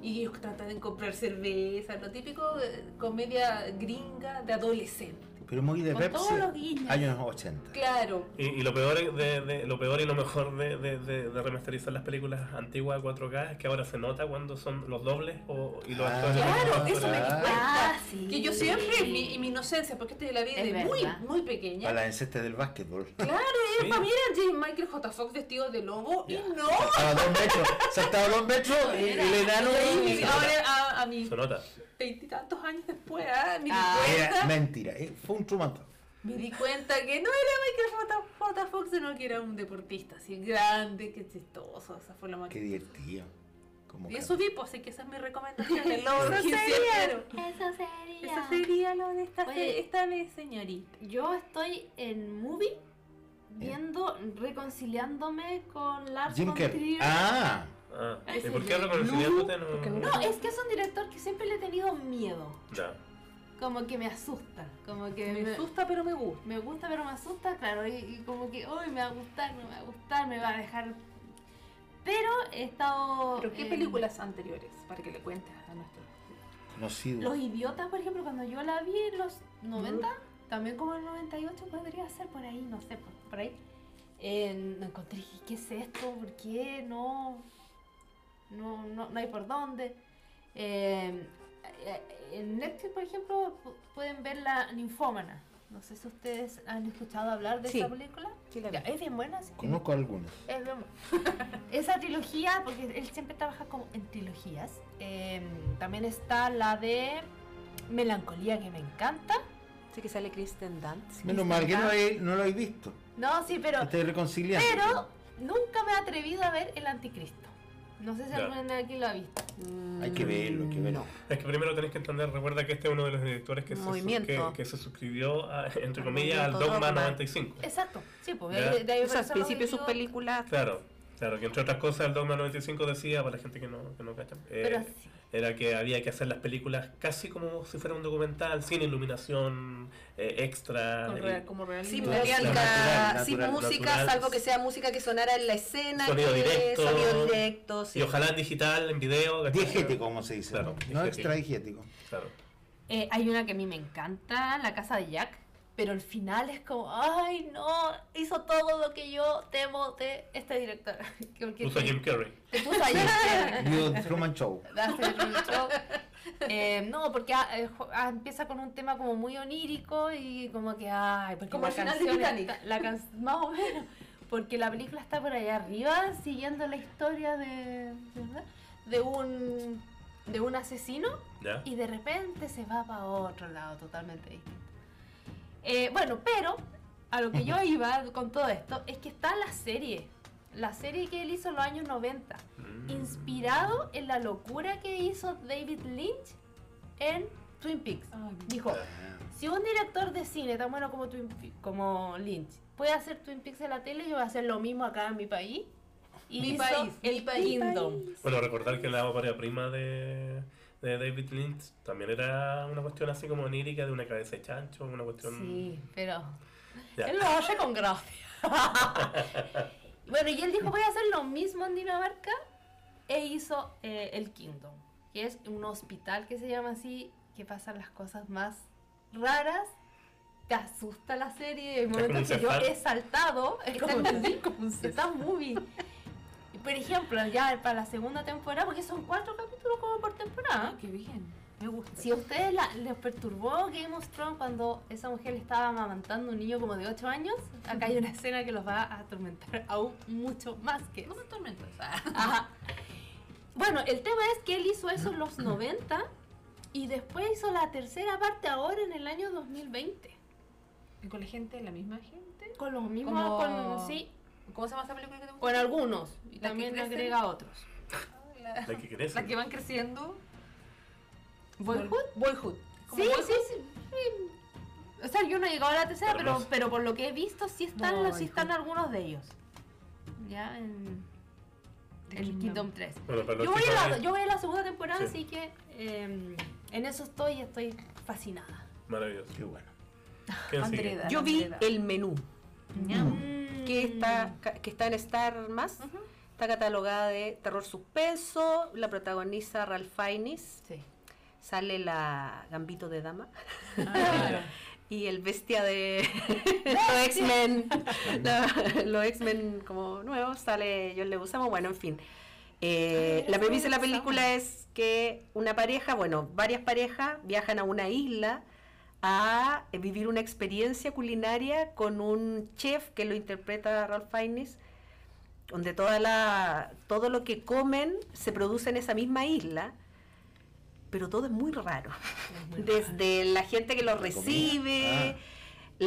y ellos tratan de comprar cerveza, lo típico de comedia gringa de adolescente. Pero muy de Con Pepsi, todos los guiños. años 80. Claro. Y, y lo peor de, de- lo peor y lo mejor de, de, de- de remasterizar las películas antiguas a 4K es que ahora se nota cuando son los dobles o, y los Ah, actores Claro, eso me di Ah. sí. Que yo siempre, mi, mi inocencia, porque este la vi Es de muy, verdad. muy pequeña. Para la encesta del básquetbol. Claro, Sí. y para mí era James Michael J. Fox vestido de lobo Ya. y no. Saltaba dos metros, saltaba dos metros y el enano. Y ahora a, a mis Se nota. Veintitantos años después, ah, me di Ah. Era cuenta. mentira, eh, fue un Truman. Me di cuenta que no era Michael J. Fox, sino que era un deportista así grande, que chistoso. Esa fue la más Qué divertido. Como Y eso vi, pues, así que esa es mi recomendación. El lobo Eso sería. Eso sería. Eso sería lo de esta, Oye. esta vez, señorita. Yo estoy en movie viendo, reconciliándome con Lars Jim von. Trier. Ah, Ah, ¿Y por qué porque no? No, es que es un director que siempre le he tenido miedo. Ya. Como que me asusta. Como que Me me, asusta, pero me gusta. me gusta, pero me asusta, claro. Y, y como que, uy, me va a gustar, no me va a gustar, me va a dejar. Pero he estado. ¿Pero qué en- películas anteriores? Para que le cuentes a nuestro. conocido. Los idiotas, por ejemplo, cuando yo la vi en los 90, también como en el 98 podría ser por ahí, no sé, por, por ahí. Eh, me encontré, dije, ¿qué es esto? ¿Por qué? No, no, no, no hay por dónde. Eh, eh, en Netflix, por ejemplo, pu- pueden ver la Ninfómana. No sé si ustedes han escuchado hablar de Sí. esa película. Sí, la. Ya, es bien buena, sí. Conozco algunos. Es bien buena. Esa trilogía, porque él siempre trabaja como en trilogías. eh, también está la de Melancolía, que me encanta. Sí que sale Kristen Dunst. Menos mal que no, he- no lo he visto. No, sí, pero, Estoy reconciliando. pero nunca me he atrevido a ver El Anticristo. No sé si Ya. alguien de aquí lo ha visto. Hay que verlo, hay que verlo. Es que primero tenés que entender, recuerda que este es uno de los directores que, se, su- Movimiento. que, que se suscribió, a- entre Al comillas, al movimiento Dogma Dogma. 95. Exacto, sí, pues Ya. de, de ahí O sea, al principio sus digo. películas. Claro, claro, que entre otras cosas el Dogma 95 decía, para la gente que no, que no cacha, eh, Pero sí. era que había que hacer las películas casi como si fuera un documental, sin iluminación eh, extra. Con real- como real. Sin Natural, música, natural, sin natural, música, natural. salvo que sea música que sonara en la escena. Sonido que- directo. Sonido directo, sí. Y ojalá en digital, en video. Diegético, como se dice. Claro, ¿no? extra diegético. Claro. Eh, hay una que a mí me encanta, La Casa de Jack. Pero el final es como, ay no, hizo todo lo que yo temo de este director. Puso a Jim Carrey. te puso a Jim Carrey. The Truman Show. hacer un show. Eh, no, porque ah, eh, jo- ah, empieza con un tema como muy onírico y como que, ay, porque Como la el final de canción Titanic. está- la can- más o menos, porque la película está por allá arriba siguiendo la historia de, de un de un asesino ¿Ya? y de repente se va para otro lado totalmente distinto. Eh, bueno, pero a lo que yo iba con todo esto es que está la serie, la serie que él hizo en los años 90 Mm. inspirado en la locura que hizo David Lynch en Twin Peaks. Ay, Dijo, si un director de cine tan bueno como, Twin Pe- como Lynch puede hacer Twin Peaks en la tele, yo voy a hacer lo mismo acá en mi país. Y Mi país, el mi país. Kingdom. Bueno, recordar que la ópera prima de, de David Lynch también era una cuestión así como onírica de una cabeza de chancho, una cuestión... Sí, pero Ya. él lo hace con gracia. bueno, y él dijo, voy a hacer lo mismo en Dinamarca e hizo eh, el Kingdom, que es un hospital que se llama así, que pasan las cosas más raras. Te asusta la serie, momentos un que yo he saltado, es como, como un Cefal movie. Y, Por ejemplo, ya para la segunda temporada, porque son cuatro capítulos como por temporada. Ah, qué bien. Me gusta. Si a ustedes la- les perturbó Game of Thrones cuando esa mujer le estaba amamantando a un niño como de 8 años, acá hay una escena que los va a atormentar aún mucho más que No me tormentas. Ah. Ajá. Bueno, el tema es que él hizo eso en los 90 y después hizo la tercera parte ahora en el año 2020. ¿Y con la gente, la misma gente? Con los mismos, Como- con, sí, ¿Cómo se llama esa película que te gusta? con algunos. Y ¿La que también crecen? agrega otros. La, La que crece. la que van creciendo. ¿Boyhood? Boyhood. ¿Como Sí, Boyhood? sí, sí, sí. O sea, yo no he llegado a la tercera, pero, pero por lo que he visto, sí están, No, sí están algunos de ellos. Ya en, en Kingdom. Kingdom 3. Bueno, para los Yo voy, a la, ahí- yo voy a la segunda temporada, Sí. así que eh, en eso estoy y estoy fascinada. Maravilloso. qué bueno. Yo vi Andreda. el menú, Mm. que está, que está en Star Más. Está catalogada de terror suspenso. La protagoniza Ralph Fiennes. Sí. Sale la Gambito de Dama. Ah, y el bestia de los X-Men, los X-Men como nuevos, sale John Leguizamo, bueno, en fin. Eh, Ah, la premisa de la película es que una pareja, bueno, varias parejas viajan a una isla a vivir una experiencia culinaria con un chef que lo interpreta Ralph Fiennes, donde toda la, todo lo que comen se produce en esa misma isla, pero todo es muy raro. Desde la gente que lo recibe, l-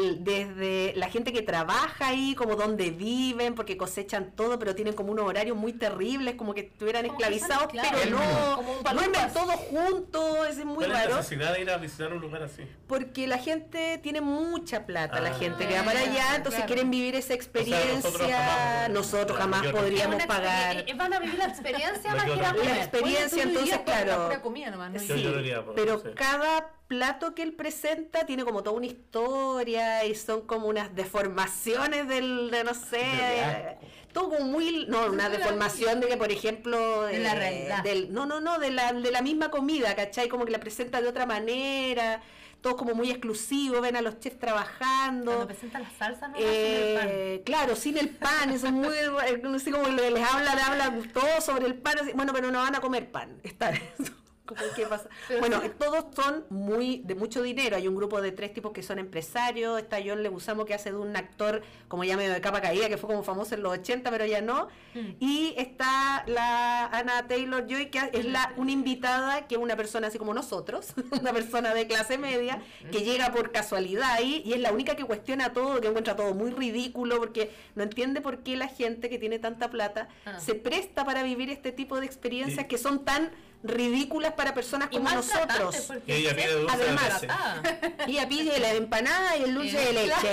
desde la gente que trabaja ahí, como donde viven, porque cosechan todo, pero tienen como unos horarios muy terribles, como que estuvieran Como que esclavizados, esclavos. pero no, Como duermen todos juntos, es muy ¿Cuál es la raro. necesidad de ir a visitar un lugar así? Porque la gente tiene mucha plata, la Ah. gente que va para allá, entonces Claro. quieren vivir esa experiencia. nosotros jamás, nosotros podríamos pagar. eh, eh, Van a vivir la experiencia más que que la experiencia, entonces, claro. comida nomás, ¿no? Yo Sí, lloraría por- pero sí. cada plato que él presenta tiene como toda una historia y son como unas deformaciones del, de no sé, De asco. todo como muy, no, una deformación de que, por ejemplo, De la eh, realidad. del, no, no, no, de la, de la misma comida, ¿cachai? Como que la presenta de otra manera, todo como muy exclusivo, ven a los chefs trabajando. Cuando presentan la salsa, no eh, Eh, claro, sin el pan, eso es muy, eh, no sé cómo le- les habla, le habla todo sobre el pan, así, bueno, pero no van a comer pan, está eso. Como, ¿qué pasa? Bueno, todos son muy de mucho dinero. Hay un grupo de tres tipos que son empresarios. Está John Leguizamo que hace de un actor como ya medio de capa caída, que fue como famoso en los 80, pero ya no. Mm. Y está la Anna Taylor Joy, que es la una invitada, que es una persona así como nosotros, una persona de clase media, que llega por casualidad ahí y es la única que cuestiona todo, que encuentra todo muy ridículo, porque no entiende por qué la gente que tiene tanta plata Ah. se presta para vivir este tipo de experiencias que son tan ridículas para personas como nosotros. Y ella el pide dulce de además, leche. Ah, Y ella pide la empanada y el dulce de leche.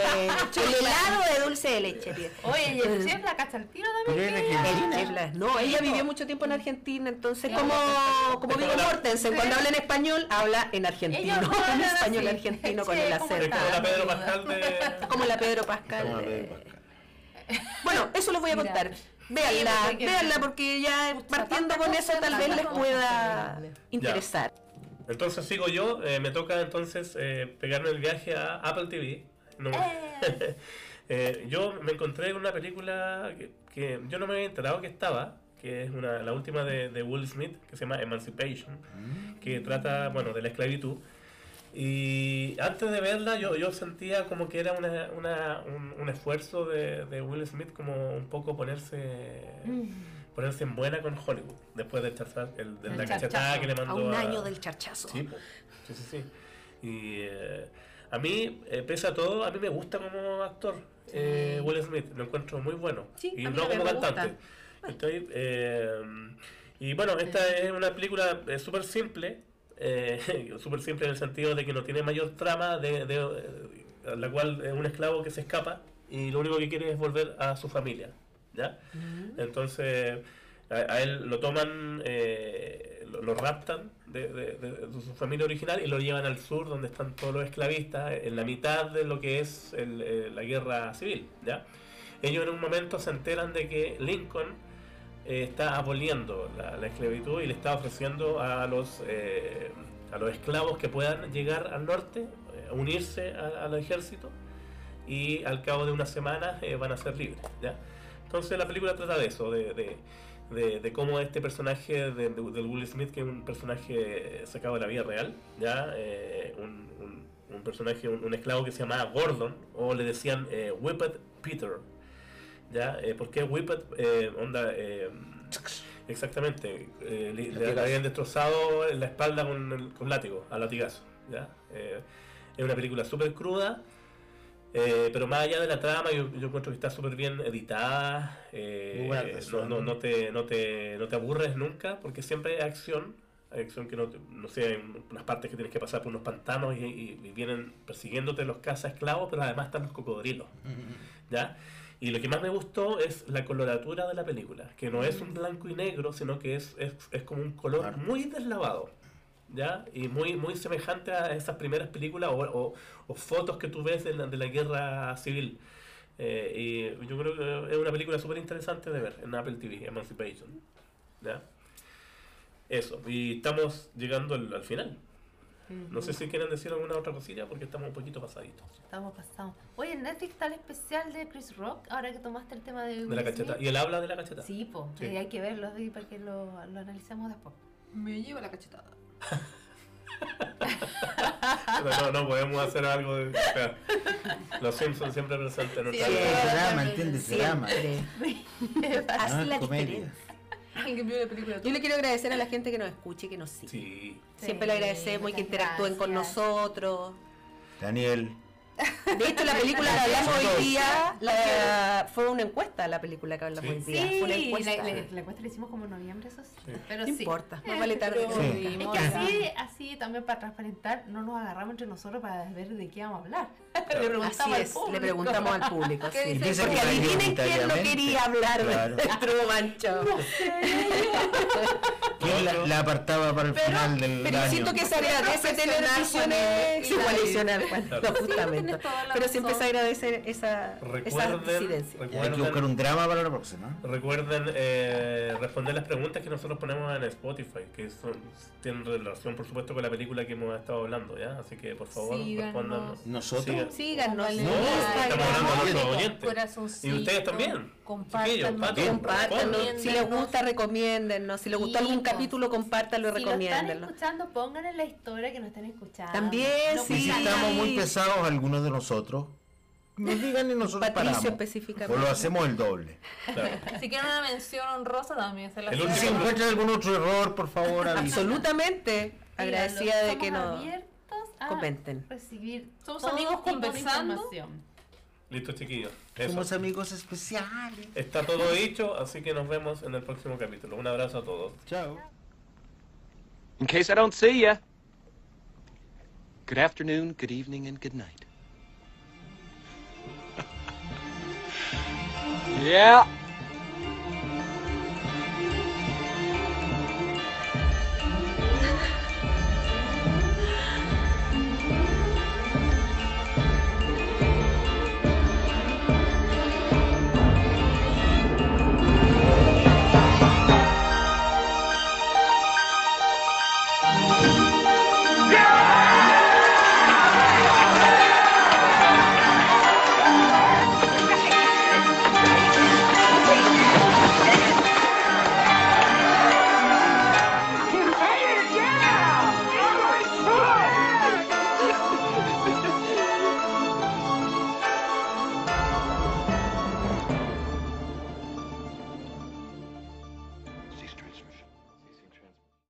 El helado de dulce de leche. pide. Oye, y el chef la cacha al tiro también. El No, ella vivió mucho tiempo en Argentina, entonces como, como Es Vigo Mortensen, cuando habla en español, habla en argentino, en español así. argentino con el ¿cómo Es acento. como la Pedro. Pascal de... Como la Pedro Pascal. Como la. Pedro Pascal. Bueno, eso les voy a Mira. Contar. Sí, Véanla, porque véanla ya Pucha, partiendo con eso tal vez les pueda interesar. Entonces sigo yo, eh, me toca entonces eh, pegarme el viaje a Apple TV. No- Eh, yo me encontré en una película que, que yo no me había enterado que estaba, que es una, la última de, de Will Smith, que se llama Emancipation, que trata, bueno, de la esclavitud. Y antes de verla yo, yo sentía como que era una, una- un, un esfuerzo de, de Will Smith como un poco ponerse ponerse en buena con Hollywood, después del charza- el- de El la cachetada charchazo. que le A mandó un año del charchazo. Sí, sí, sí, sí. Y eh, a mí, eh, pese a todo, a mí me gusta como actor eh, Will Smith, lo encuentro muy bueno. Sí, y a no como cantante. Estoy, eh, y bueno, esta es una película súper simple, eh, súper simple en el sentido de que no tiene mayor trama, de, de, eh, la cual es un esclavo que se escapa y lo único que quiere es volver a su familia. ¿ya? Entonces, a, a él lo toman, eh, lo, lo raptan de su familia original y lo llevan al sur, donde están todos los esclavistas, en la mitad de lo que es el, eh, la guerra civil. ¿ya? Ellos en un momento se enteran de que Lincoln eh, está aboliendo la, la esclavitud y le está ofreciendo a los, eh, a los esclavos que puedan llegar al norte, eh, unirse al ejército y al cabo de unas semanas van a ser libres. ¿ya? Entonces la película trata de eso, de, de, de- cómo este personaje de, de- del Will Smith, que es un personaje sacado de la vida real, ¿ya? Un, un- personaje, un, esclavo que se llamaba Gordon, o le decían Whippet Peter. ¿Ya? Eh, ¿Por qué Whippet? Eh, onda, eh, exactamente, eh, le, habían destrozado en la espalda con, látigo, a latigazo. ¿ya? Eh, es una película súper cruda, eh, pero más allá de la trama, yo, yo encuentro que está súper bien editada. no, actuación. no, no te, no, te, no te aburres nunca, porque siempre hay acción. Hay acción que no, no sé, hay unas partes que tienes que pasar por unos pantanos y, y- y vienen persiguiéndote los cazas esclavos, pero además están los cocodrilos. ¿ya? Y lo que más me gustó es la coloratura de la película, que no es un blanco y negro, sino que es, es, es como un color Claro. muy deslavado. ¿Ya? Y muy, muy semejante a esas primeras películas o, o- o fotos que tú ves de la, de la guerra civil. Eh, y yo creo que es una película súper interesante de ver en Apple TV, Emancipation. ¿Ya? Eso, y estamos llegando al, al final. No sé si quieren decir alguna otra cosilla porque estamos un poquito pasaditos. Estamos pasados. Oye, en Netflix está el especial de Chris Rock, ahora que tomaste el tema de De la cacheta. Smith. Y él habla de la cacheta. Sí, pues, Sí. hay que verlo para que lo, lo analicemos después. Me lleva la cachetada. No, no, podemos hacer algo de. o sea, los Simpsons siempre presentes en nuestra Sí, vida. ese drama, ¿entiendes? Drama. No Así la comedia. Diferencia. Alguien vio la película. Yo le quiero agradecer a la gente que nos escuche y que nos sigue. Sí. Siempre Sí, le agradecemos y que interactúen con nosotros. Daniel. De hecho, la película que hablamos hoy día la- fue una encuesta, la película que hablamos Sí. hoy Sí, día. Fue una la, encuesta. la- la encuesta la hicimos como en noviembre, eso sí. Sí. Pero No sí. importa, más vale tarde. Sí. Es que la- así, así también para transparentar, no nos agarramos entre nosotros para ver de qué vamos a hablar. Claro. Le preguntamos Así al es, público. le preguntamos al público. ¿Qué sí. Porque adivinen quién no quería hablar Claro. de Truman Show. ¿Quién la, la apartaba para el final del Pero año? siento que se agradece tener visiones Juanito. igualicionar, bueno, Claro. no, justamente. Pero siempre se agradece esa, esa Recuerden, Hay que buscar recuerden, un drama para la próxima. recuerden eh, responder las preguntas que nosotros ponemos en Spotify, que son, tienen relación, por supuesto, con la película que hemos estado hablando, ¿ya? Así que, por favor, Síganos. respondan. ¿Nosotros? Sigan. Síganos en No, Instagram. estamos hablando de nuestros Con oyentes. Y ustedes también. Compartan. Si les gusta, recomiéndennos. Si les gustó algún capítulo, compártanlo y Si lo están recomiéndenlo. escuchando, pongan en la historia que nos están escuchando. También, No sí. Y si estamos muy pesados algunos de nosotros, nos digan y nosotros Patricio paramos. específicamente. O lo hacemos el doble. Claro. Si quieren una mención honrosa, también se la El si encuentran algún otro error, por favor, avisen. Absolutamente. Agradecida de que nos comenten. recibir Somos amigos conversando. Listo, chiquillos. Eso. Somos amigos especiales. Está todo dicho, así que nos vemos en el próximo capítulo. Un abrazo a todos. Chao. In case I don't see ya, good afternoon, good evening, and good night. Yeah.